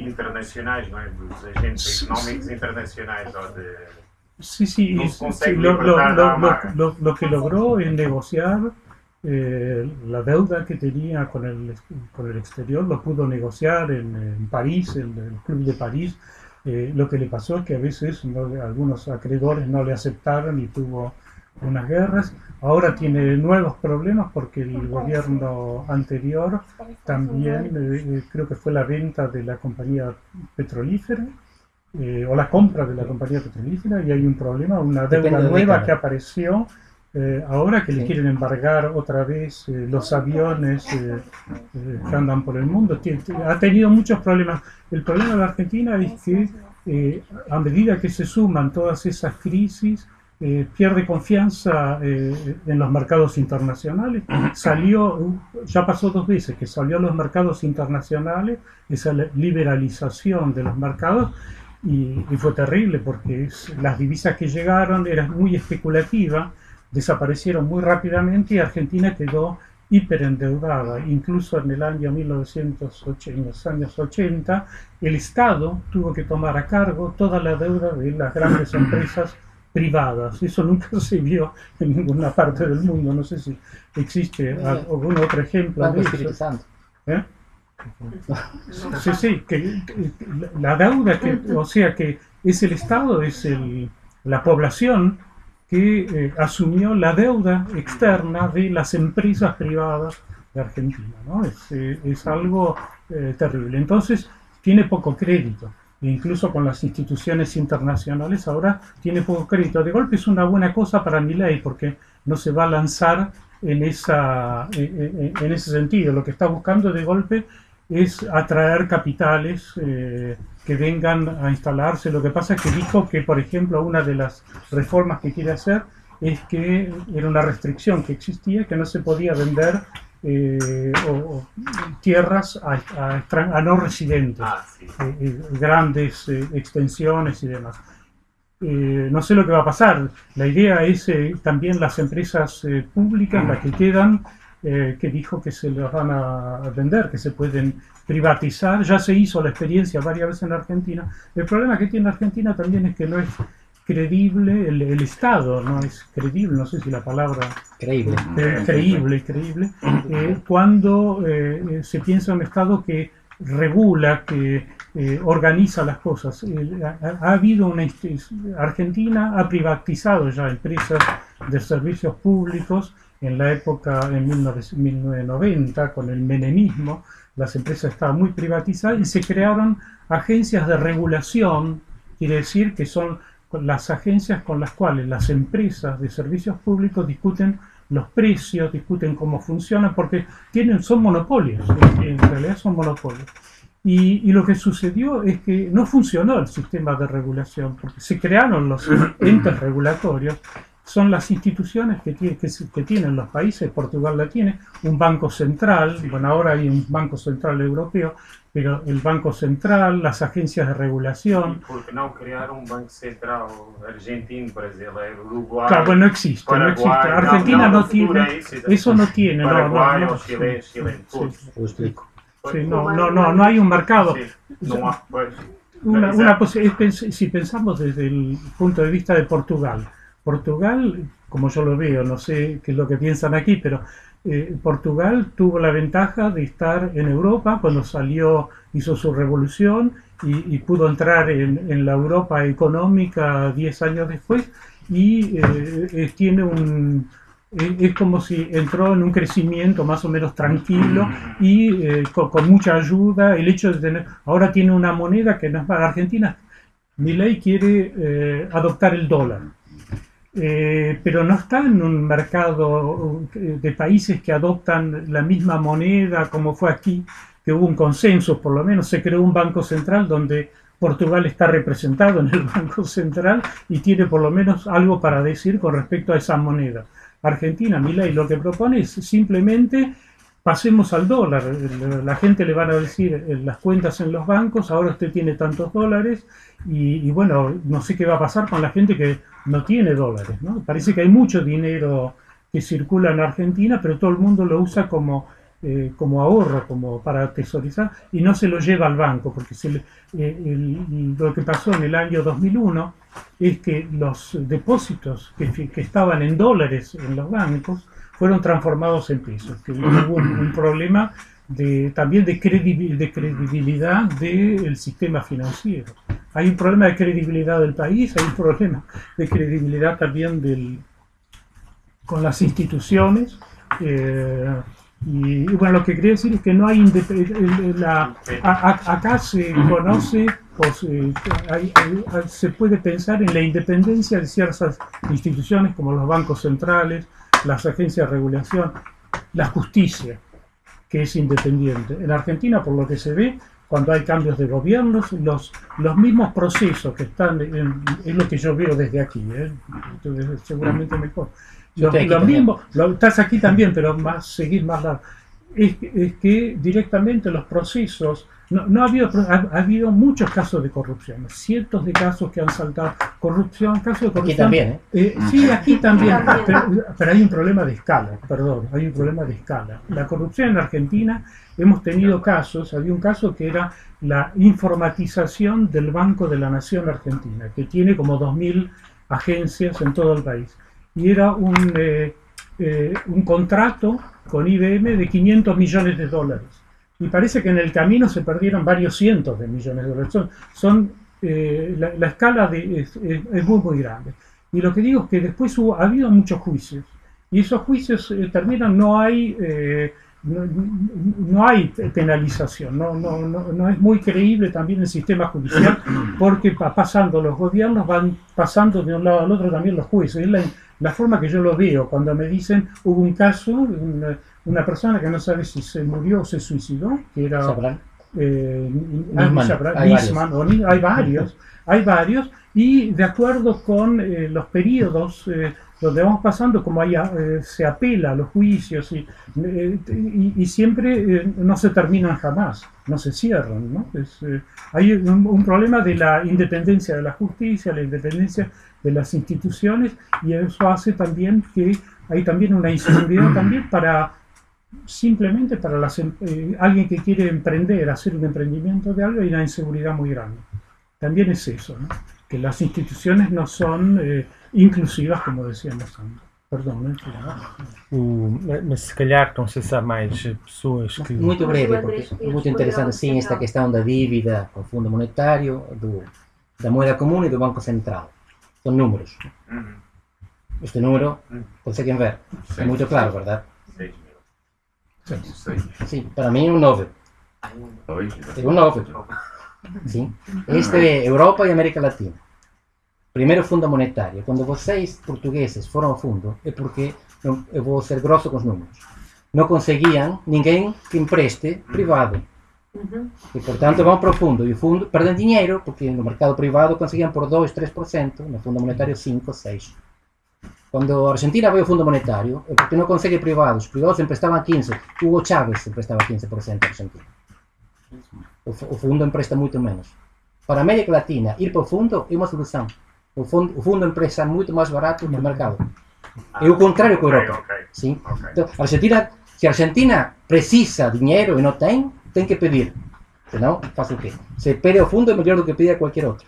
internacionais, não é? Dos agentes económicos internacionais ou de Sí, sí, No sí, lo, lo- lo- lo- que logró es negociar eh, la deuda que tenía con el, con el exterior, lo pudo negociar en, en París, en el Club de París. Eh, lo que le pasó es que a veces no algunos acreedores no le aceptaron y tuvo unas guerras. Ahora tiene nuevos problemas porque el gobierno anterior también, eh, eh, creo que fue la venta de la compañía petrolífera eh, o la compra de la compañía petrolífera y hay un problema, una deuda nueva década. que apareció eh, ahora que le quieren embargar otra vez eh, los aviones eh, eh, que andan por el mundo. Ha tenido muchos problemas. El problema de la Argentina es que eh, a medida que se suman todas esas crisis, eh, pierde confianza eh, en los mercados internacionales. Salió, ya pasó dos veces que salió a los mercados internacionales esa liberalización de los mercados y, y fue terrible porque es- las divisas que llegaron eran muy especulativas, desaparecieron muy rápidamente y Argentina quedó hiperendeudada. Incluso en el año 1980, en los años 80, el Estado tuvo que tomar a cargo toda la deuda de las grandes empresas privadas. Eso nunca se vio en ninguna parte del mundo. No sé si existe algún otro ejemplo de eso. ¿eh? Sí, sí, que la deuda, que, o sea que es el Estado, es el, la población que eh, asumió la deuda externa de las empresas privadas de Argentina. ¿no? Es, eh, es algo eh, terrible. Entonces, tiene poco crédito. E incluso con las instituciones internacionales ahora tiene poco crédito. De golpe es una buena cosa para mi ley porque no se va a lanzar en, esa, en, ese sentido. Lo que está buscando de golpe es atraer capitales que vengan a instalarse. Lo que pasa es que dijo que, por ejemplo, una de las reformas que quiere hacer es que era una restricción que existía, que no se podía vender eh, o- o tierras a, a extran- a no residentes Ah, sí. eh, eh, grandes extensiones y demás. No sé lo que va a pasar. La idea es también las empresas públicas, las que quedan, eh, que dijo que se las van a vender, que se pueden privatizar. Ya se hizo la experiencia varias veces en Argentina. El problema que tiene Argentina también es que no es creíble el, el Estado, no es creíble, no sé si la palabra Creíble. eh, creíble, creíble, eh, cuando eh, eh, se piensa en un Estado que regula, que eh, organiza las cosas. Eh, ha, ha habido una... Argentina ha privatizado ya empresas de servicios públicos en la época, en 19 1990, con el menemismo, las empresas estaban muy privatizadas y se crearon agencias de regulación, quiere decir que son las agencias con las cuales las empresas de servicios públicos discuten los precios, discuten cómo funcionan, porque tienen, son monopolios, en realidad son monopolios. Y, y lo que sucedió es que no funcionó el sistema de regulación, porque se crearon los entes regulatorios, son las instituciones que, tiene- que, se- que tienen los países, Portugal la tiene, un banco central, bueno, ahora hay un banco central europeo, pero el banco central, las agencias de regulación, Por que não criar um banco central argentino, brasileiro, uruguaio? claro, bueno, no existe, no existe. Argentina no, no tiene, eso no tiene, no, no, Paraguay no, Chile, sí, Chile, sí, todos. Lo explico. Sí, no, no, no, no hay un mercado. Sí, não há, pois, Una, una pens- si pensamos desde el punto de vista de Portugal, Portugal, como yo lo veo, no sé qué es lo que piensan aquí, pero eh, Portugal tuvo la ventaja de estar en Europa cuando salió, hizo su revolución y, y pudo entrar en, en la Europa económica 10 años después y eh, eh, tiene un... Es es como si entró en un crecimiento más o menos tranquilo y eh, con, con mucha ayuda. El hecho de tener, ahora tiene una moneda que no es para Argentina. Milei quiere eh, adoptar el dólar, Eh, pero no está en un mercado eh, de países que adoptan la misma moneda como fue aquí, que hubo un consenso, por lo menos se creó un banco central donde Portugal está representado en el Banco Central y tiene por lo menos algo para decir con respecto a esa moneda. Argentina, Milei lo que propone es simplemente pasemos al dólar. La gente le van a decir eh, las cuentas en los bancos, ahora usted tiene tantos dólares y, y bueno, no sé qué va a pasar con la gente que no tiene dólares. ¿no? Parece que hay mucho dinero que circula en Argentina, pero todo el mundo lo usa como, eh, como ahorro, como para tesorizar, y no se lo lleva al banco, porque eh, lo que pasó en el año 2001 es que los depósitos que, estaban en dólares en los bancos fueron transformados en pesos, que hubo un, problema también de credibilidad del sistema financiero. Hay un problema de credibilidad del país, hay un problema de credibilidad también del, con las instituciones. eh, y, y bueno, lo que quería decir es que no hay la- a- a- acá se conoce o se, hay- hay- hay- se puede pensar en la independencia de ciertas instituciones como los bancos centrales, las agencias de regulación, la justicia, que es independiente. En Argentina, por lo que se ve, cuando hay cambios de gobiernos, los, los mismos procesos que están, en- es lo que yo veo desde aquí, ¿eh? Entonces, seguramente mejor. Los, aquí los mismos, lo- estás aquí también, pero más seguir más largo. Es, que- es que directamente los procesos, no, no ha, habido, pro- ha, ha habido muchos casos de corrupción, cientos de casos que han saltado. Corrupción, casos de Aquí corrupción. también, ¿eh? Eh, sí, aquí también, También. pero, pero hay un problema de escala, perdón, hay un problema de escala. La corrupción en Argentina, hemos tenido casos, había un caso que era la informatización del Banco de la Nación Argentina, que tiene como 2.000 agencias en todo el país. Y era un, eh, eh, un contrato con IBM de 500 millones de dólares. Y parece que en el camino se perdieron varios cientos de millones de dólares. Son, eh, la, la escala de, es, muy, muy grande. Y lo que digo es que después hubo, ha habido muchos juicios. Y esos juicios eh, terminan, no hay, no, no hay penalización, no, no, no, es muy creíble también el sistema judicial, porque pasando los gobiernos, van pasando de un lado al otro también los jueces. La forma que yo lo veo, cuando me dicen, hubo un caso, una, una persona que no sabe si se murió o se suicidó, que era Sabrán. eh, Nisman, Nisman, hay Nisman, o Ni- hay varios, hay varios, y de acuerdo con eh, los periodos eh, donde vamos pasando, como hay, eh, se apela a los juicios y, eh, y, y siempre eh, no se terminan jamás, no se cierran. ¿no? Es, eh, hay un, un problema de la independencia de la justicia, la independencia de las instituciones, y eso hace también que hay también una inseguridad también para simplemente para las em- alguien que quiere emprender, hacer un emprendimiento de algo, hay una inseguridad muy grande. También es eso, ¿no? que las instituciones no son inclusivas, como decíamos antes. Perdão, O, mas se calhar, não sei se há mais pessoas que. Muito breve, porque é muito interessante sim esta Central. questão da dívida com o Fundo Monetário, do, da moeda comum e do Banco Central. São números. Uhum. Este número, conseguem ver. É muito claro, verdade? 6 mil. Seis. Sim, para mim é um 9. Dois. É um 9. Sim. Este é Europa e América Latina. Primeiro Fundo Monetário. Quando vocês, portugueses, foram ao fundo, é porque, não- eu vou ser grosso com os números, não conseguiam ninguém que empreste privado. Uhum. E, portanto, vão para o fundo. E o fundo perdem dinheiro, porque no mercado privado conseguiam por 2, 3%, no fundo monetário 5, 6. Quando a Argentina veio ao fundo monetário, é porque não consegue privados. Os privados emprestavam 15. Hugo Chávez emprestava 15% à Argentina. O, o fundo empresta muito menos. Para a América Latina, ir para o fundo é uma solução. O fundo, o fundo empresta muito mais barato que o mercado. É o contrário com a Ok, Europa. ok, Sim? ok. Então, a Argentina, se a Argentina precisa dinheiro e não tem, tem que pedir. Senão, faz o quê? Se pede ao fundo é melhor do que pedir a qualquer outro.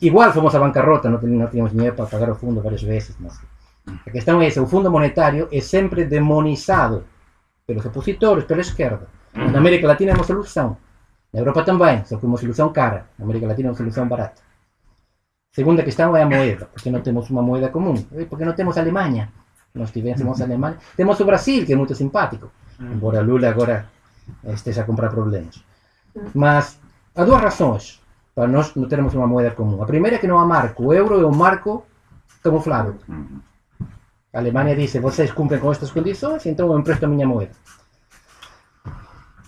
Igual fomos à bancarrota, não, não tínhamos dinheiro para pagar o fundo várias vezes. Mas a questão é essa, o fundo monetário é sempre demonizado pelos opositores, pela esquerda. Na América Latina é uma solução. Na Europa também, só que é uma solução cara. Na América Latina é uma solução barata. Segunda questão é a moeda. Porque não temos uma moeda comum? É Porque não temos Alemanha. Nós tivéssemos Alemanha. Temos o Brasil, que é muito simpático. Embora Lula agora esteja a comprar problemas. Mas há duas razões para nós não termos uma moeda comum. A primeira é que não há marco. O euro é um marco camuflado. A Alemanha disse, vocês cumprem com estas condições, então eu empresto a minha moeda.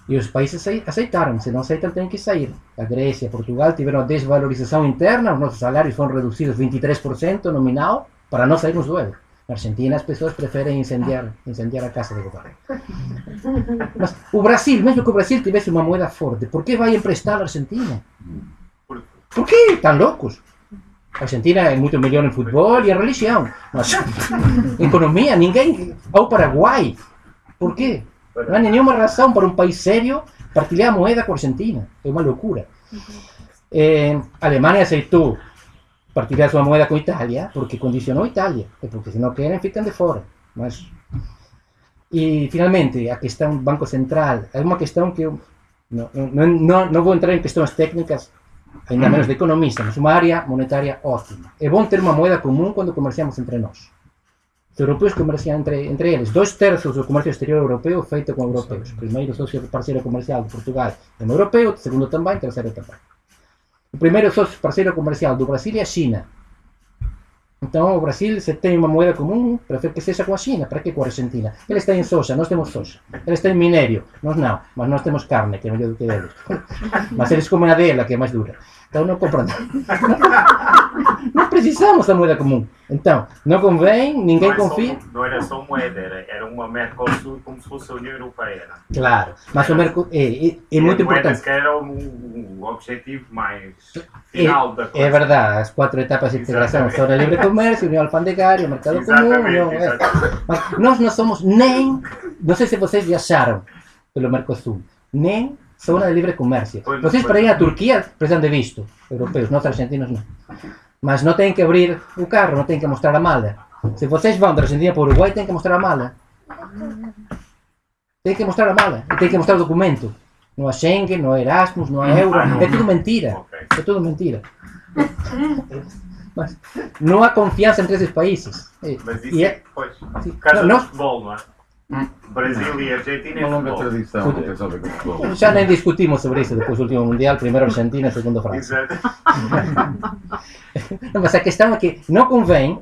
E os países acei- aceitaram, se não aceitam têm que sair. A Grécia, Portugal tiveram a desvalorização interna, os nossos salários foram reduzidos 23% nominal para não sairmos do euro. Na Argentina as pessoas preferem incendiar, incendiar a casa de governo. Mas o Brasil, mesmo que o Brasil tivesse uma moeda forte, por que vai emprestar a Argentina? Por- que? Estão loucos? A Argentina é muito melhor em futebol e a religião. Mas economia, ninguém. Ao Paraguai. Por quê? Não há nenhuma razão para um país sério partilhar a moeda com a Argentina. É uma loucura. Eh, a Alemanha aceitou partilhar sua moeda com a Itália porque condicionou a Itália. E porque se não querem, ficam de. Mas... E finalmente, a questão do Banco Central é uma questão que eu não, não, não, não vou entrar em questões técnicas ainda menos de economista, mas uma área monetária ótima. É bom ter uma moeda comum quando comerciamos entre nós. Os europeus comerciam entre, entre eles. Dois terços do comércio exterior europeu feito com europeus. Primeiro sócio parceiro comercial de Portugal é um europeu, segundo também, terceiro também. O primeiro sócio parceiro comercial do Brasil é a China. Então, o Brasil, se tem uma moeda comum, prefere que seja com a China, para que com a Argentina? Eles têm soja, nós temos soja. Eles têm minério, nós não, mas nós temos carne, que é melhor do que eles. Mas eles comem a dela, que é mais dura. Então não compram. Não precisamos da moeda comum. Então, não convém, ninguém não, é só- confia. não era só moeda, era, era uma Mercosul como se fosse a União Europeia. não é? Claro, mas o Mercosul é, é, é E muito importante. calhar, era o, o objetivo mais final da coisa. É verdade, as quatro etapas de integração são a livre comércio, união alfandegária, mercado comum, Exatamente, união, é. exatamente. Mas nós não somos nem, não sei se vocês viajaram pelo Mercosul, nem zona de livre comércio. Pois Vocês para ir à Turquia precisam de visto, europeus, nós argentinos não. Mas não têm que abrir o carro, não têm que mostrar a mala. Se vocês vão da Argentina para o Uruguai, têm que mostrar a mala. Tem que mostrar a mala, e tem que mostrar o documento. Não há Schengen, não há Erasmus, não há Euro, Ah, não. é tudo mentira. É tudo mentira. Mas não há confiança entre esses países. Mas isso e é, é- pois, Sim. casa Não, do futebol, não é? Brasil e Argentina é Uma longa futebol. tradição, não tem só a ver com o futebol. Já nem discutimos sobre isso depois do último Mundial, primeiro Argentina, segundo França. Exato. Não, mas a questão é que não convém,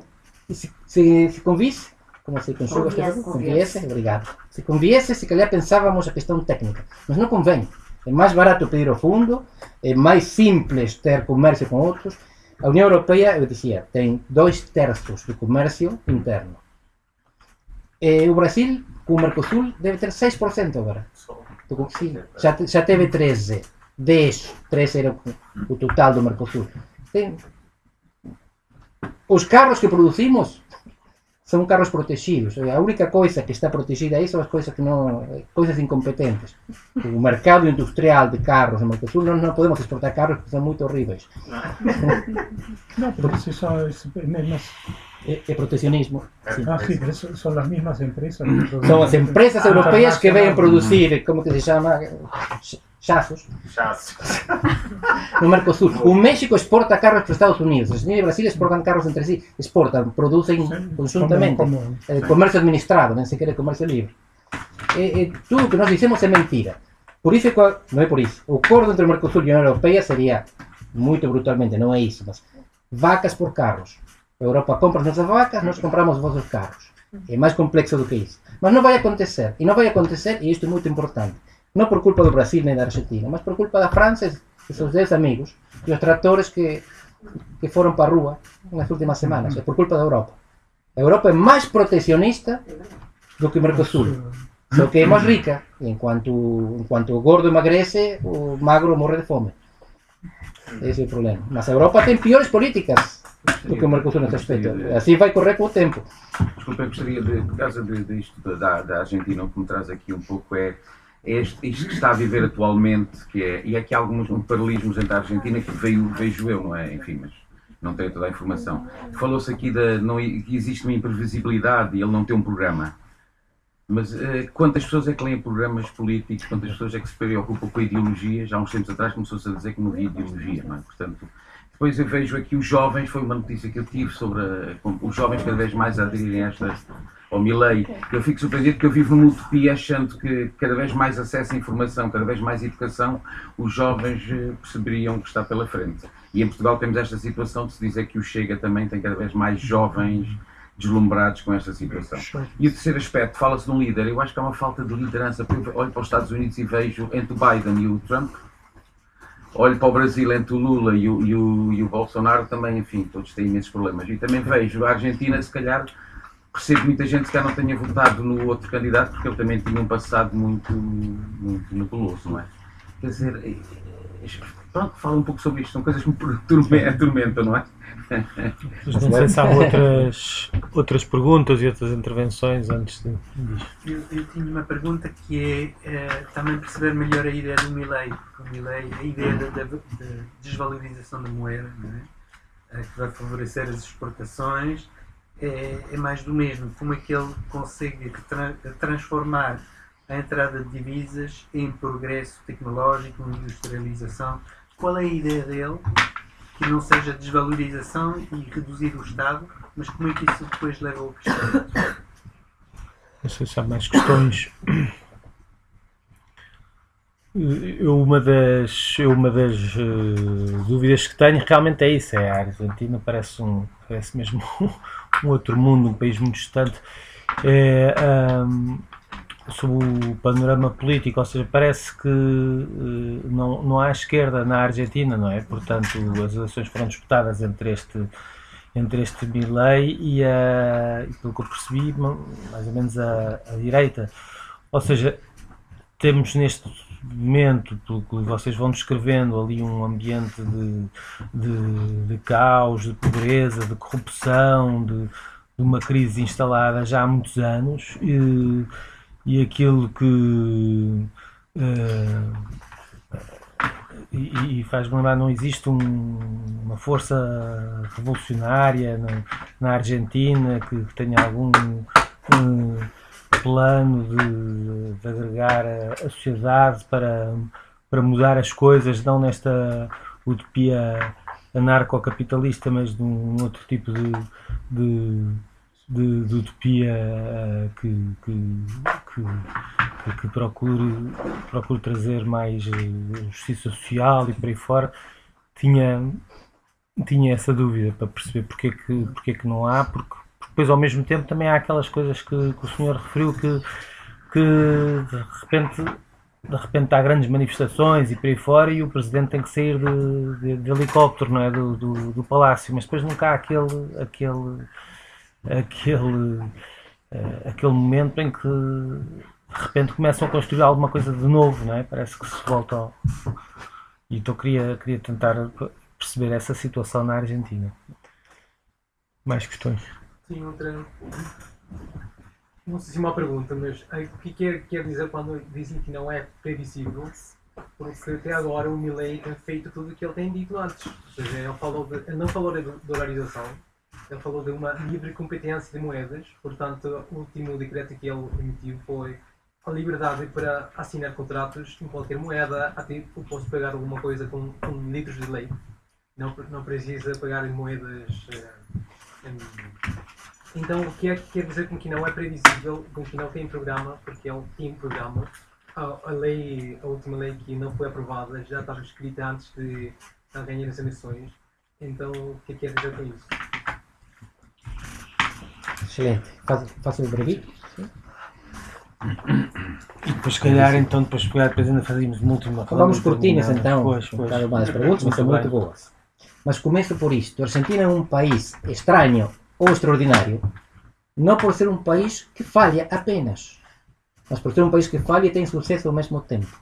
se, se, se convisse, como se conjuga esta Conviesse. obrigado. Se conviesse, se calhar pensávamos a questão técnica, mas não convém. É mais barato pedir o fundo, é mais simples ter comércio com outros. A União Europeia, eu dizia, tem dois terços do comércio interno. E o Brasil, com o Mercosul, deve ter 6% agora. Do- Sim, já, te- já teve 13. 10. 13 era o, total do Mercosul. Tem- Os carros que producimos são carros protegidos. A única coisa que está protegida aí são as coisas que não, coisas incompetentes. O mercado industrial de carros no Mercosul, nós não podemos exportar carros que são muito horríveis. No, pero eso son, es- es- É, é protecionismo. Sim. ah, sí, pero son las mismas empresas. que producen- São as empresas europeias que vêm Internacional. produzir, como que se chama, Ch- chassos, Chasse. no Mercosul. O México exporta carros para os Estados Unidos. Os Argentina e Brasil exportam carros entre si. Exportam, producem Sí, conjuntamente. como- como- É comércio administrado, nem sequer é comércio livre. É, é, tudo o que nós dizemos é mentira. Por isso, que não é por isso. O acordo entre o Mercosul e a União Europeia seria, muito brutalmente, não é isso, mas vacas por carros. Europa compra as nossas vacas, nós compramos os vossos carros. É mais complexo do que isso. Mas não vai acontecer. E não vai acontecer, e isto é muito importante, não por culpa do Brasil nem da Argentina, mas por culpa da França e seus 10 amigos e os tratores que, que foram para a rua nas últimas semanas. É por culpa da Europa. A Europa é mais protecionista do que o Mercosul. Só que é mais rica. E enquanto, enquanto o gordo emagrece, o magro morre de fome. Esse é o problema. Mas a Europa tem piores políticas do que o Mercosul nesse aspecto. Assim vai correr com o tempo. Desculpa, eu gostaria, de, por causa de, disto da, da Argentina, o que me traz aqui um pouco é, é isto que está a viver atualmente, que é, e é há alguns um paralelismos entre a Argentina que veio, vejo eu, não é? Enfim, mas não tenho toda a informação. Falou-se aqui da, não, que existe uma imprevisibilidade e ele não tem um programa. Mas eh, quantas pessoas é que leem programas políticos, quantas pessoas é que se preocupam com a ideologia? Já há uns tempos atrás começou-se a dizer que não havia ideologia, não é? Portanto, depois eu vejo aqui os jovens, foi uma notícia que eu tive sobre a- os jovens cada vez mais aderirem a esta, ao Milley. Eu fico surpreendido que eu vivo numa utopia achando que cada vez mais acesso à informação, cada vez mais educação, os jovens eh, perceberiam que está pela frente. E em Portugal temos esta situação de se dizer que o Chega também tem cada vez mais jovens deslumbrados com esta situação. E o terceiro aspecto, fala-se de um líder. Eu acho que há uma falta de liderança. porque Eu olho para os Estados Unidos e vejo entre o Biden e o Trump, olho para o Brasil entre o Lula e o, e o, e o Bolsonaro também, enfim, todos têm imensos problemas. E também vejo a Argentina, se calhar, percebo muita gente que não tenha votado no outro candidato porque ele também tinha um passado muito, muito nebuloso, não é? Quer dizer, eh, pronto, fala um pouco sobre isto. São coisas que me atormentam, não é? Mas não sei se há outras, outras perguntas e outras intervenções antes de. Eu, eu tinha uma pergunta que é, é também perceber melhor a ideia do Milley, o Milley, a ideia da, da, da desvalorização da moeda, não é? que vai favorecer as exportações, é, é, mais do mesmo. Como é que ele consegue tra transformar a entrada de divisas em progresso tecnológico, em industrialização? Qual é a ideia dele que não seja desvalorização e reduzir o Estado, mas como é que isso depois leva ao crescimento? Não sei se há mais questões. Eu, uma das, uma das uh, dúvidas que tenho realmente é isso, é a Argentina parece, um, parece mesmo um outro mundo, um país muito distante. É, um, sobre o panorama político, ou seja, parece que uh, não, não há esquerda na Argentina, não é? Portanto, as eleições foram disputadas entre este entre este Milley e, a, e pelo que eu percebi, mais ou menos a, a direita. Ou seja, temos neste momento, pelo que vocês vão descrevendo, ali um ambiente de, de, de caos, de pobreza, de corrupção, de, de, uma crise instalada já há muitos anos. E, e aquilo que uh, e, e faz-me lembrar não existe um, uma força revolucionária na, na Argentina que, que, tenha algum um, plano de, de agregar a, a, sociedade para, para mudar as coisas, não nesta utopia anarcocapitalista, mas num outro tipo de, de de, de utopia uh, que, que, que, que, procure, procure trazer mais uh, justiça social e por aí fora, tinha, tinha essa dúvida para perceber porque é que, porque é que não há, porque, porque depois ao mesmo tempo também há aquelas coisas que, que o senhor referiu que, que de repente de repente há grandes manifestações e por aí fora e o presidente tem que sair de, de, de helicóptero não é? do, do, do palácio, mas depois nunca há aquele, aquele aquele, uh, aquele momento em que de repente começam a construir alguma coisa de novo, não é? Parece que se volta ao... E então queria, queria tentar perceber essa situação na Argentina. Mais questões? Sim, outra. Não sei se é uma pergunta, mas o que quer, quer dizer quando dizem que não é previsível? Porque até agora o Milley tem feito tudo o que ele tem dito antes. Ou seja, ele, falou de, ele não falou de dolarização, ele falou de uma livre competência de moedas, portanto, o último decreto que ele emitiu foi a liberdade para assinar contratos em qualquer moeda, até eu posso pagar alguma coisa com, com litros de leite, não, não precisa pagar em moedas. Uh, então, o que é que quer dizer com que não é previsível, com que não tem programa, porque ele tem programa. A, a lei, a última lei que não foi aprovada, já estava escrita antes de ganhar as eleições. Então, o que é que quer dizer com isso? Excelente. Faço o brevito. E depois, se calhar, então, depois, depois ainda fazemos uma última ronda. Vamos cortinas, então, pois, pois. cada uma das perguntas, mas são muito boas. Mas começo por isto. A Argentina é um país estranho ou extraordinário, não por ser um país que falha apenas, mas por ser um país que falha e tem sucesso ao mesmo tempo.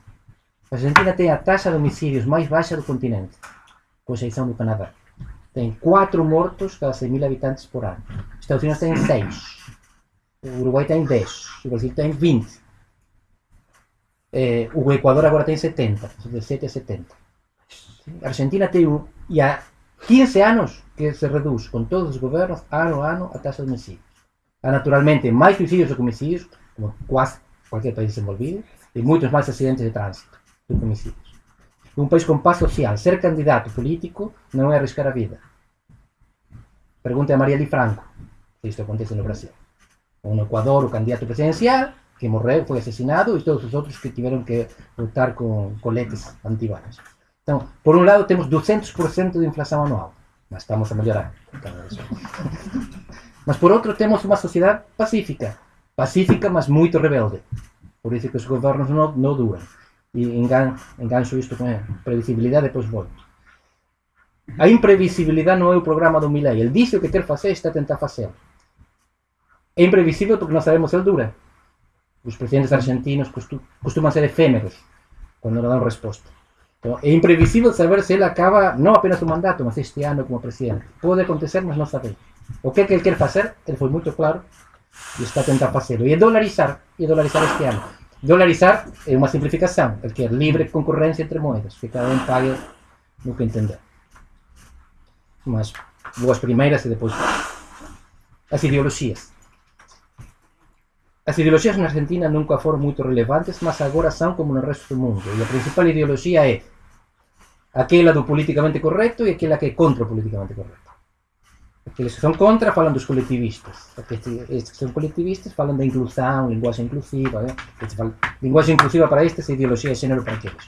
A Argentina tem a taxa de homicídios mais baixa do continente, com exceção do Canadá. Tem 4 mortos cada 100 mil habitantes por ano. Estados Unidos tem 6. O Uruguai tem 10. O Brasil tem 20. Eh, o Equador agora tem 70. 17 a 70. A Argentina tem um, e há 15 anos que se reduz com todos os governos, ano a ano, a taxa de homicídios. Há naturalmente mais suicídios do que homicídios, como quase qualquer país desenvolvido, e muitos mais acidentes de trânsito do que homicídios. Um país com paz social, ser candidato político não é arriscar a vida. Pergunte a Marielle Franco isto acontece no Brasil. Ou no Equador, o candidato presidencial, que morreu, foi assassinado, e todos os outros que tiveram que lutar com coletes antibalas. Então, por um lado, temos 200% de inflação anual, mas estamos a melhorar. mas por outro, temos uma sociedade pacífica. Pacífica, mas muito rebelde. Por isso que os governos não, não duram. E engan, engancho isto com previsibilidade, depois volto. A imprevisibilidade não é o programa do Milley. Ele disse o que quer fazer e está a tentar fazer. É imprevisível porque não sabemos se ele dura. Os presidentes argentinos costumam ser efêmeros quando não dão resposta. Então, é imprevisível saber se ele acaba não apenas o mandato, mas este ano como presidente. Pode acontecer, mas não sabemos. O que é que ele quer fazer? Ele foi muito claro e está a tentar fazê-lo. E é dolarizar, e dolarizar este ano. Dolarizar é uma simplificação. Ele quer livre concorrência entre moedas, que cada um pague no que entender. Mas vou às primeiras e depois as ideologias. As ideologias na Argentina nunca foram muito relevantes, mas agora são como no resto do mundo. E a principal ideologia é aquela do politicamente correto e aquela que é contra o politicamente correto. Aqueles que são contra falam dos coletivistas. Estes que são coletivistas falam da inclusão, linguagem inclusiva. Né? Linguagem inclusiva para estes e ideologia de gênero para aqueles.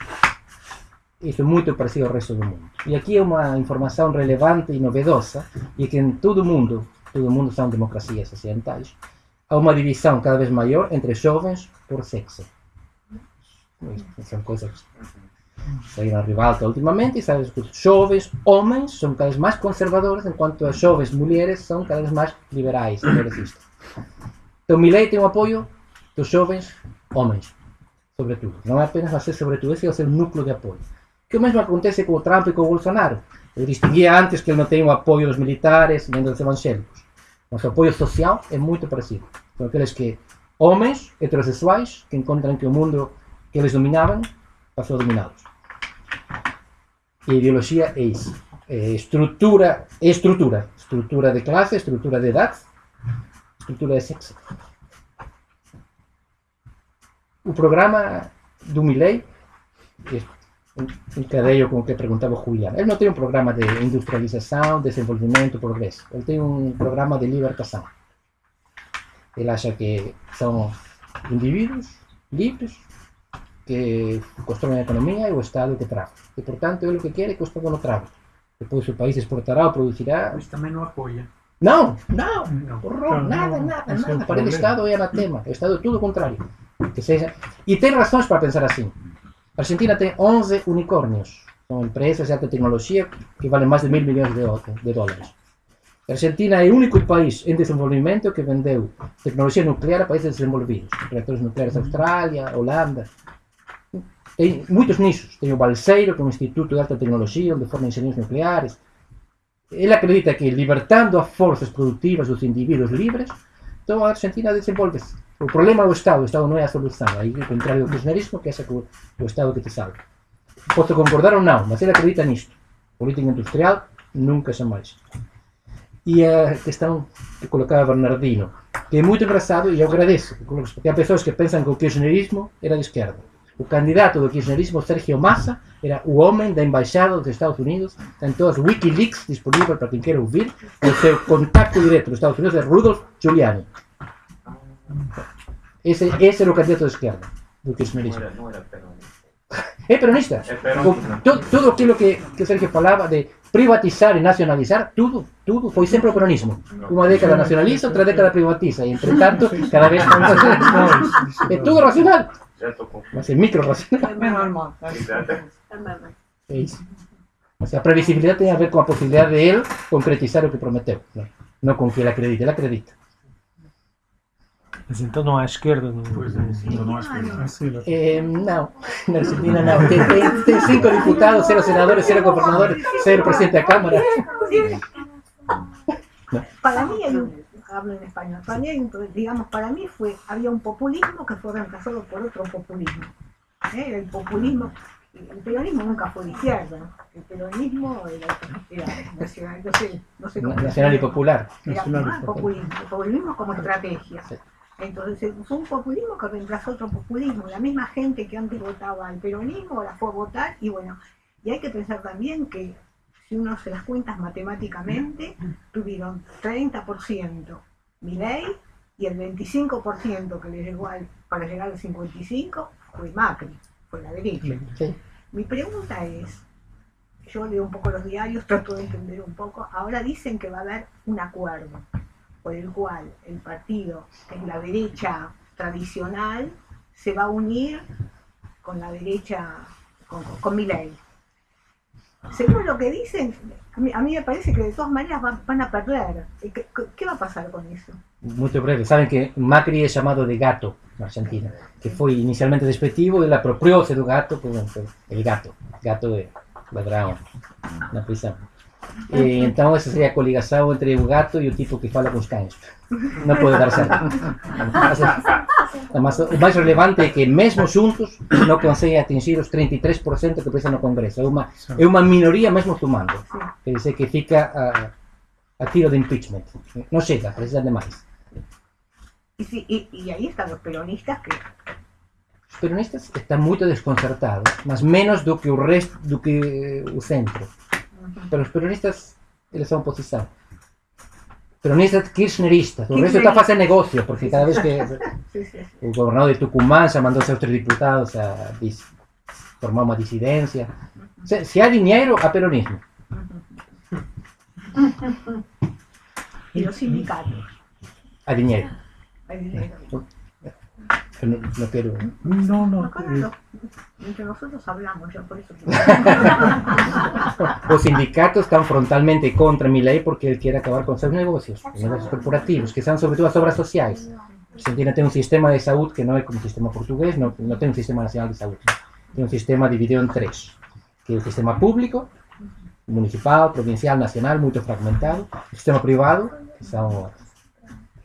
Isso é muito parecido ao resto do mundo. E aqui é uma informação relevante e novedosa, e é que em todo o mundo, todo o mundo são democracias ocidentais, há uma divisão cada vez maior entre jovens por sexo. São coisas que saíram a ribalta ultimamente e sabes que os jovens homens são cada vez mais conservadores, enquanto as jovens mulheres são cada vez mais liberais, progressistas. Então, Milley tem o apoio dos jovens homens, sobretudo. Não é apenas ser sobretudo, esse é o seu núcleo de apoio. Que o mesmo acontece com o Trump e com o Bolsonaro. Eu distinguia antes que ele não tem o apoio dos militares nem dos evangélicos. Mas o apoio social é muito parecido. São aqueles que, homens heterossexuais, que encontram que o mundo que eles dominavam passou a dominá-los. E a ideologia é isso. É estrutura, é estrutura. Estrutura de classe, estrutura de idade, estrutura de sexo. O programa do Milley, encadeio com o que perguntava o Juliano, ele não tem um programa de industrialização, desenvolvimento, progresso. Ele tem um programa de libertação. Ele acha que são indivíduos livres que constroem a economia e o Estado que trava. E, portanto, ele o que quer é que o Estado não trave. Depois o país exportará ou produzirá. Mas também não apoia. Não, não, Não. horror, Não, nada, nada, o nada. Para o problema. Estado é anatema. O Estado é tudo o contrário. Que seja... E tem razões para pensar assim. Argentina tem 11 unicórnios. São empresas de alta tecnologia que valem mais de mil milhões de, de dólares. Argentina é o único país em desenvolvimento que vendeu tecnologia nuclear a países desenvolvidos. Reatores nucleares da Austrália, Holanda. Tem muitos nichos. Tem o Balseiro, que é um instituto de alta tecnologia, onde formam engenheiros nucleares. Ele acredita que libertando as forças produtivas dos indivíduos livres, então a Argentina desenvolve-se. O problema é o Estado, o Estado não é a solução. Aí, ao contrário do kirchnerismo, que acha que o, Estado que te salva. Posso concordar ou não, mas ele acredita nisto. Política industrial, nunca jamais. E a questão que colocava Bernardino, que é muito engraçado e eu agradeço, porque há pessoas que pensam que o kirchnerismo era de esquerda. O candidato do kirchnerismo, Sergio Massa, era o homem da embaixada dos Estados Unidos, tem todas as Wikileaks disponíveis para quem queira ouvir. O seu contato direto dos Estados Unidos é Rudolf Giuliani. Esse, esse era o candidato de esquerda do kirchnerismo. era, não era peronista. É peronista. É peronista. O- tudo aquilo que, que o Sergio falava de privatizar e nacionalizar, tudo, tudo foi sempre o peronismo. Uma década nacionaliza, outra década privatiza. E, entretanto, cada vez mais. É tudo racional, mas é micro-racional. É normal. É isso. Mas a previsibilidade tem a ver com a possibilidade de ele concretizar o que prometeu. Não, não com que ele acredita. Ele acredita. Mas então não há esquerda no. Então não que Así lo- Eh, não, na Argentina não. Tem, tem, tem cinco diputados, cero senadores, cero gobernadores, cero presidente da Cámara. Para mí hay un, hablo en español, para mí hay un, digamos, para mí fue, había un populismo que fue reemplazado por otro populismo. ¿eh? El populismo, el peronismo nunca fue de izquierda, el peronismo era, era nacional, no sé, no sé cómo Nacional y popular. Era Nacional y más popular. populismo, el populismo como estrategia. Sí. Entonces eh, fue un populismo que reemplazó otro populismo. La misma gente que antes votaba al peronismo la fue a votar y bueno, y hay que pensar también que si uno se las cuentas matemáticamente, tuvieron 30% Milei y el 25% que le llegó al, para llegar al 55 fue Macri, fue la derecha. Sí. Mi pregunta es, yo leo un poco los diarios, trato de entender un poco, ahora dicen que va a haber un acuerdo por el cual el partido, es la derecha tradicional, se va a unir con la derecha, con, con, Milei. Según lo que dicen, a mí, a mí me parece que de todas maneras van, van a perder. ¿Qué, qué- va a pasar con eso? Muito breve. Saben que Macri é chamado de gato na Argentina, que foi inicialmente despectivo, ele apropriou-se do gato, por exemplo, el gato, gato de ladrão na prisão. E, então essa seria a coligação entre o gato e o tipo que fala com os cães. Não pode dar certo. Mas o mais relevante é que mesmo juntos não conseguem atingir os 33% que precisam no Congresso. É uma, é uma minoria mesmo tomando. Quer dizer que fica a, a tiro de impeachment. Não chega, precisa de mais. Y, sí, y, y ahí están los peronistas que Os peronistas están moito desconcertados, mas menos do que o resto, do que o centro. Pero os peronistas, eles son oposición. Peronistas kirchneristas, o resto está a facer negocio, porque cada vez que sí, sí, sí. o gobernador de Tucumán xa mandou seus tres diputados a dis- formar unha disidencia. Se, se hai dinheiro, a peronismo. y los sindicatos. A dinheiro. hay dinero. Eu non, non quero... No, no. Acá eh, no- entre nosotros hablamos, yo por eso. Os sindicatos están frontalmente contra mi lei porque ele quere acabar con seus negocios, os negocios corporativos, que son sobre todo as obras sociais. Argentina ten un sistema de saúde que non é como o sistema portugués, non, non ten un sistema nacional de saúde. Ten un sistema dividido en tres, que é o sistema público, municipal, provincial, nacional, moito fragmentado, o sistema privado, que son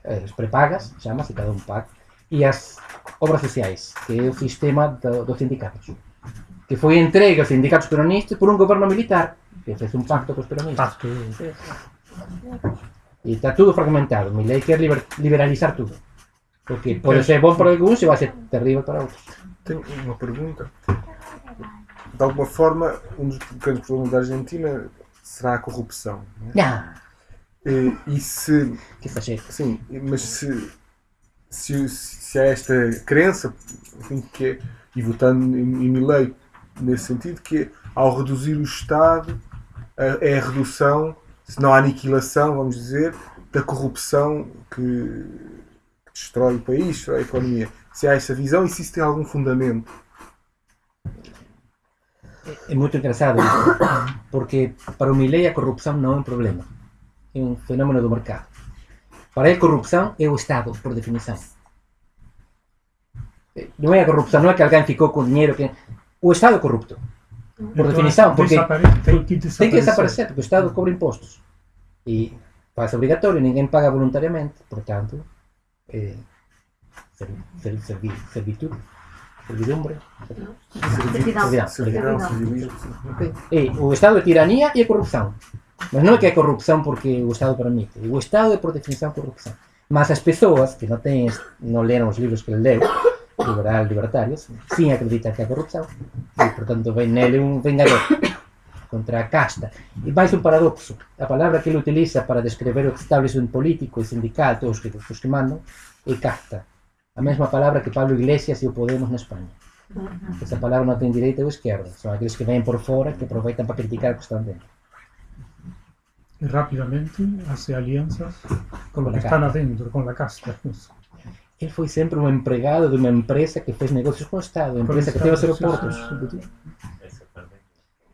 eh, as prepagas, chamase, cada un paga, e as obras sociais, que é o sistema do, dos sindicatos que foi entregue aos sindicatos peronistas por un goberno militar que fez un pacto cos peronistas Pacto. e está tudo fragmentado mi lei quer liber- liberalizar tudo porque pode ser bom para alguns e vai ser terrível para outros Tenho uma pergunta. De alguma forma, um dos grandes problemas da Argentina será a corrupção. né? ah, E, e se, que exagero sim, mas se, se, se há esta crença, enfim, que é, e votando em, em Milley nesse sentido, que é, ao reduzir o Estado, é a redução, se não a aniquilação, vamos dizer, da corrupção que, destrói o país, destrói a economia. Se há essa visão e se isso tem algum fundamento. é muito engraçado isso, porque para o Milley a corrupção não é um problema é um fenómeno do mercado para ele corrupção é o Estado por definição não é a corrupção, não é que alguém ficou com dinheiro que... o Estado é corrupto por definição, porque desapare- tem que Tem que desaparecer, porque o Estado cobra impostos. E faz obrigatório, ninguém paga voluntariamente. Portanto, é, ser, ser, servi- servitude, servidumbre. Servidão, Servidão, obrigado. civilismo. E o Estado é tirania e é corrupção. Mas não é que é corrupção porque o Estado permite. O Estado é, por definição, corrupção. Mas as pessoas que não, têm, não leram os livros que ele leu, liberal, libertários, sim acreditam que é corrupção. E, portanto, vem nele um vengador contra a casta. E mais um paradoxo. A palavra que ele utiliza para descrever o establishment político e sindical, todos os que, os que mandam, é casta. A mesma palavra que Pablo Iglesias e o Podemos na Espanha. Essa palavra não tem direita ou esquerda. São aqueles que vêm por fora que aproveitam para criticar o que estão dentro. Y rápidamente hace alianzas con los la que están adentro, con la casta. Ele foi sempre um empregado de uma empresa que fez negócios com o Estado, empresa que tem os aeroportos.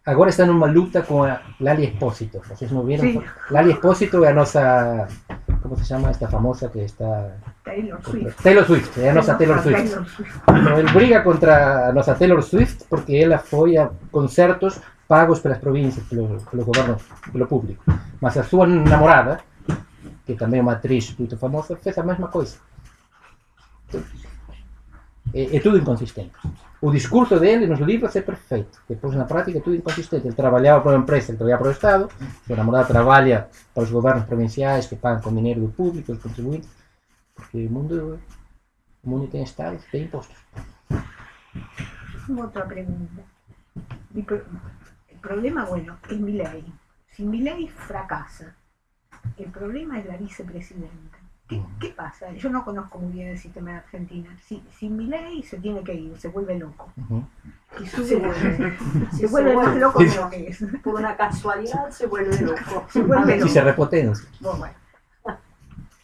Agora está numa luta com a Lali Espósito. Vocês não viram? Sim. Lali Espósito é a nossa. Como se chama esta famosa que está. Taylor Swift. Taylor Swift, é a nossa Taylor Swift. Taylor Swift. Então, ele briga contra a nossa Taylor Swift porque ela foi a concertos pagos pelas províncias, pelo, pelo governo, pelo público. Mas a sua namorada, que também é uma atriz muito famosa, fez a mesma coisa. É, é tudo inconsistente. O discurso dele nos livros é perfeito. Depois, na prática, é tudo inconsistente. Ele trabalhava para uma empresa, ele trabalhava para o Estado. Sua namorada trabalha para os governos provinciais que pagam com dinheiro do público, dos contribuintes. Porque o mundo, o mundo tem Estado, tem impostos. Otra pregunta. El problema, bueno, es mi ley. Si mi ley fracasa, el problema es la vicepresidenta. ¿Qué, qué pasa? Yo no conozco muy bien el sistema de Argentina. Si, si mi ley se tiene que ir, se vuelve loco. Ujú. Y sube, Se vuelve. se Se vuelve más vuelve. loco de lo que es. Por una casualidad se vuelve loco. Se vuelve loco. se repotencia. Bueno, bueno.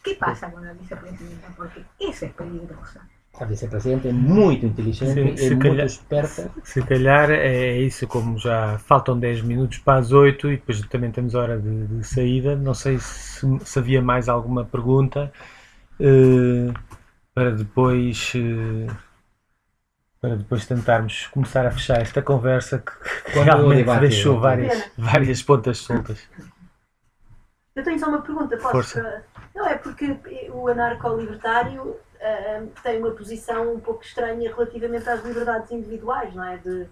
¿Qué pasa con la vicepresidenta? Porque esa es peligrosa. A vice-presidente é muito inteligente, é se muito calhar- esperta. Se calhar é isso, como já faltam 10 minutos para as 8 e depois também temos hora de, de saída. Não sei se, se havia mais alguma pergunta. eh, para depois eh, para depois tentarmos começar a fechar esta conversa que, realmente debate- deixou várias, várias pontas soltas. Eu tenho só uma pergunta, posso? Força. Não, é porque o anarco-libertário ah, tem uma posição um pouco estranha relativamente às liberdades individuais, não é? De,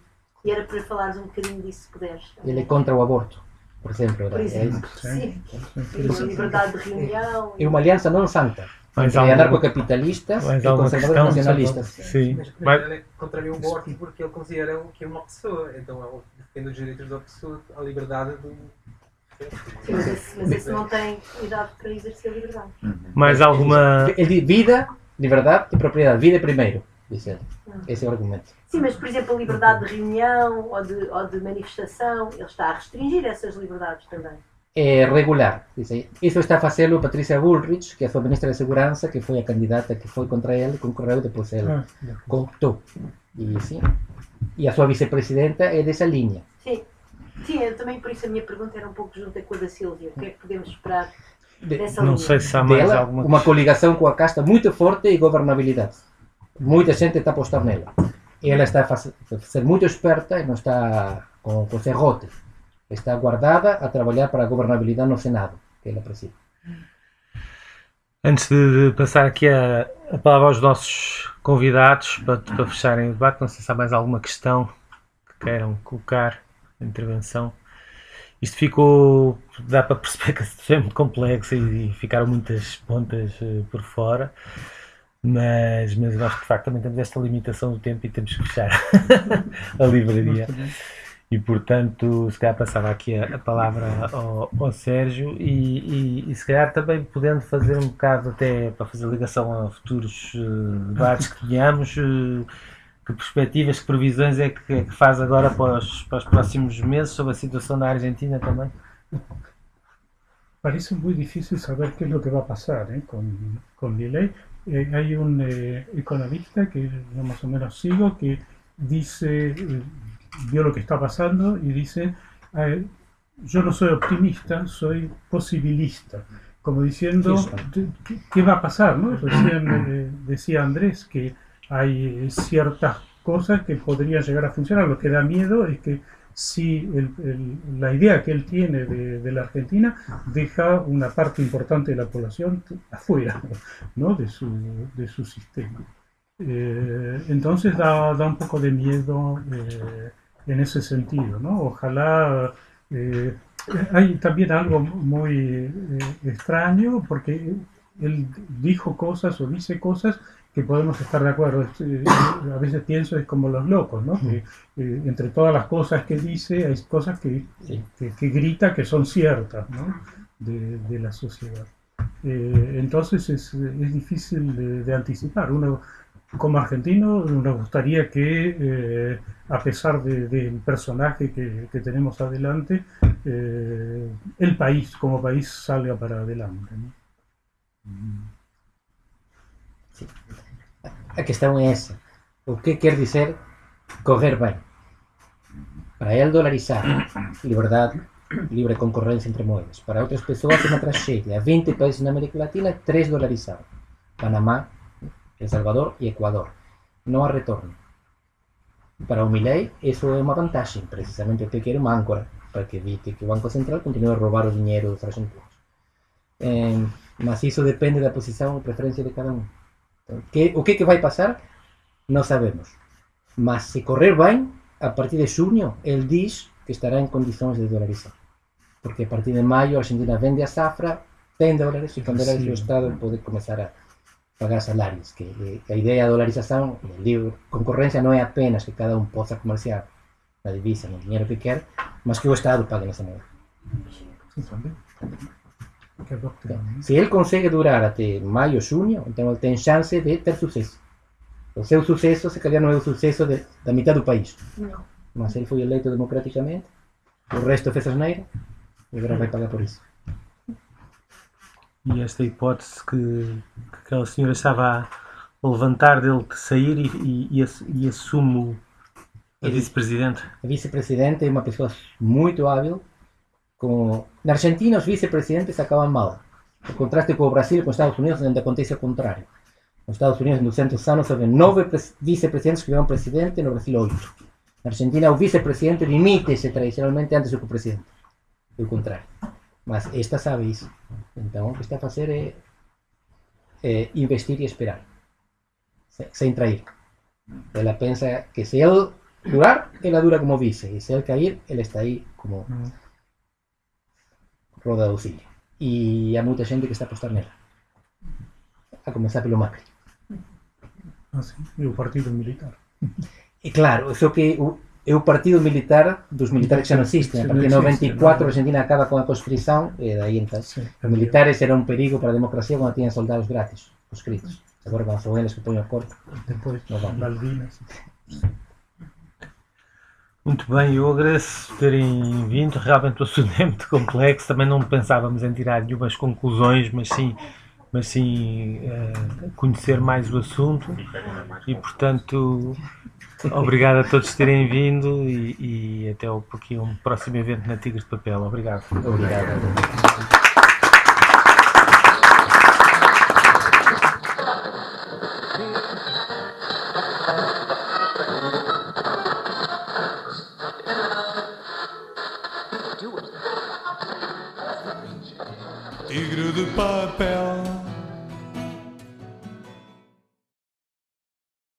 e era para falares um bocadinho disso, se puderes. Ele é contra o aborto, por exemplo. Por é exemplo, isso. sim. E a liberdade de reunião. É uma aliança não santa. Mais entre alguma- anarcocapitalistas e conservadores questão? nacionalistas. Sim. Mas, mas ele é contra o aborto porque ele considera que é uma pessoa. Então ele defende os direitos da pessoa, a liberdade do. Sim, mas, esse, mas esse não tem idade para exercer a liberdade. Mais alguma. Vida, liberdade e propriedade. Vida primeiro, diz ele. Esse é o argumento. Sim, mas por exemplo, a liberdade de reunião ou de, ou de manifestação, ele está a restringir essas liberdades também. É regular. Dice, isso está a fazê-lo Patrícia Bullrich, que é a sua ministra de Segurança, que foi a candidata que foi contra ele, concorreu, depois ele Ah, cortou. E, sim. e a sua vicepresidenta é dessa linha. Sim. Sim, eu também por isso a minha pergunta era um pouco junta com a da Sílvia. O que é que podemos esperar De- Não sei se há mais dela, alguma uma coligação com a casta muito forte e governabilidade. Muita gente está a apostar nela. Ela está a ser muito esperta e não está com, com serrote. Está guardada a trabalhar para a governabilidade no Senado, que ela preside. Antes de de passar aqui a, a palavra aos nossos convidados para, para fecharem o debate, não sei se há mais alguma questão que queiram colocar na intervenção. Isto ficou, dá para perceber que foi muito complexo e, e ficaram muitas pontas eh, por fora, mas, mas nós de facto também temos esta limitação do tempo e temos que fechar a livraria. E portanto, se calhar passava aqui a, a palavra ao, ao Sérgio e, e, e se calhar também podendo fazer um bocado até para fazer ligação a futuros eh, debates que tenhamos, eh, que perspectivas, que previsões é que, é que faz agora para os, para os próximos meses sobre a situação na Argentina também? Parece muy difícil saber qué es lo que va a pasar ¿eh? con, con. Eh, hay un eh, economista que yo más o menos sigo que dice, eh, vio lo que está pasando y dice, eh, yo no soy optimista, soy posibilista. Como diciendo, ¿qué, qué va a pasar? ¿no? Recién eh, decía Andrés que hay ciertas cosas que podrían llegar a funcionar. Lo que da miedo es que si el- la idea que él tiene de, la Argentina deja una parte importante de la población afuera ¿no? de, su, de su sistema. Eh, entonces da, da un poco de miedo eh, en ese sentido. ¿no? Ojalá... eh, hay también algo muy extraño porque él dijo cosas o dice cosas que podemos estar de acuerdo. Eh, A veces pienso es como los locos, ¿no? Que eh, entre todas las cosas que dice hay cosas que, Sí. que, que grita que son ciertas, ¿no? De, de la sociedad. Eh, entonces es, es difícil de, de anticipar. Uno, como argentino, nos gustaría que, eh, a pesar de- del personaje que, que tenemos adelante, eh, el país como país salga para adelante. ¿no? A questão é essa. O que quer dizer correr bem? Para ele, dolarizar, liberdade, livre concorrência entre moedas. Para outras pessoas uma tragédia. Há 20 países na América Latina, 3 dolarizados. Panamá, El Salvador e Equador. Não há retorno. Para o Milei, isso é uma vantagem. Precisamente porque quer uma âncora para que evite que o Banco Central continue a roubar o dinheiro dos argentinos. Eh, mas isso depende da posição e preferência de cada um. Que- o que, que vai passar? Não sabemos. Mas se correr bem, a partir de junho, ele diz que estará em condições de dolarizar. Porque a partir de maio, a Argentina vende a safra, tem dólares, e com dólares Sim. o Estado pode começar a pagar salários. Que, que a ideia da dolarização, o livre concorrência, não é apenas que cada um possa comerciar na divisa, no dinheiro que quer, mas que o Estado pague nessa moeda. Sí, también. Se ele consegue durar até maio, junho, então ele tem chance de ter sucesso. O seu sucesso, se calhar, não é o sucesso de, da metade do país. No. Mas ele foi eleito democraticamente, o resto fez asneira, e agora vai pagar por isso. E esta hipótese que, que aquela senhora estava a levantar dele de sair e, e, e, e assume o- a vice-presidente. O vice-presidente é uma pessoa muito hábil. Com... Na Argentina, os vice-presidentes acabam mal. O contraste com o Brasil os Estados Unidos, onde acontece o contrário. Nos Estados Unidos, em 200 anos, houve nove pres- vice-presidentes que viraram presidente, no Brasil, oito. Na Argentina, o vice-presidente dimite-se tradicionalmente antes do que o presidente. E o contrário. Mas esta sabe isso. Então, o que está a fazer é, é investir e esperar. Se- Sem trair. Ela pensa que se ele durar, ela dura como vice. E se ele cair, ele está aí como roda de auxílio. E há muita gente que está a apostar nela. A começar pelo Macri. Assim, e o Partido Militar. E claro, só que o, é o partido militar dos militares que já não existem. A partir de não existe, 94 não. a Argentina acaba com a conscrição e daí então Sim. os militares eram um perigo para a democracia quando tinham soldados grátis, conscritos. Agora quando são eles que põem o corpo, Depois, não vão. Malvinas. Muito bem, eu agradeço terem vindo. Realmente o assunto é muito complexo. Também não pensávamos em tirar nenhumas conclusões, mas sim, mas sim eh, conhecer mais o assunto. E portanto, obrigado a todos terem vindo e, e até o, aqui um próximo evento na Tigres de Papel. Obrigado. Obrigado.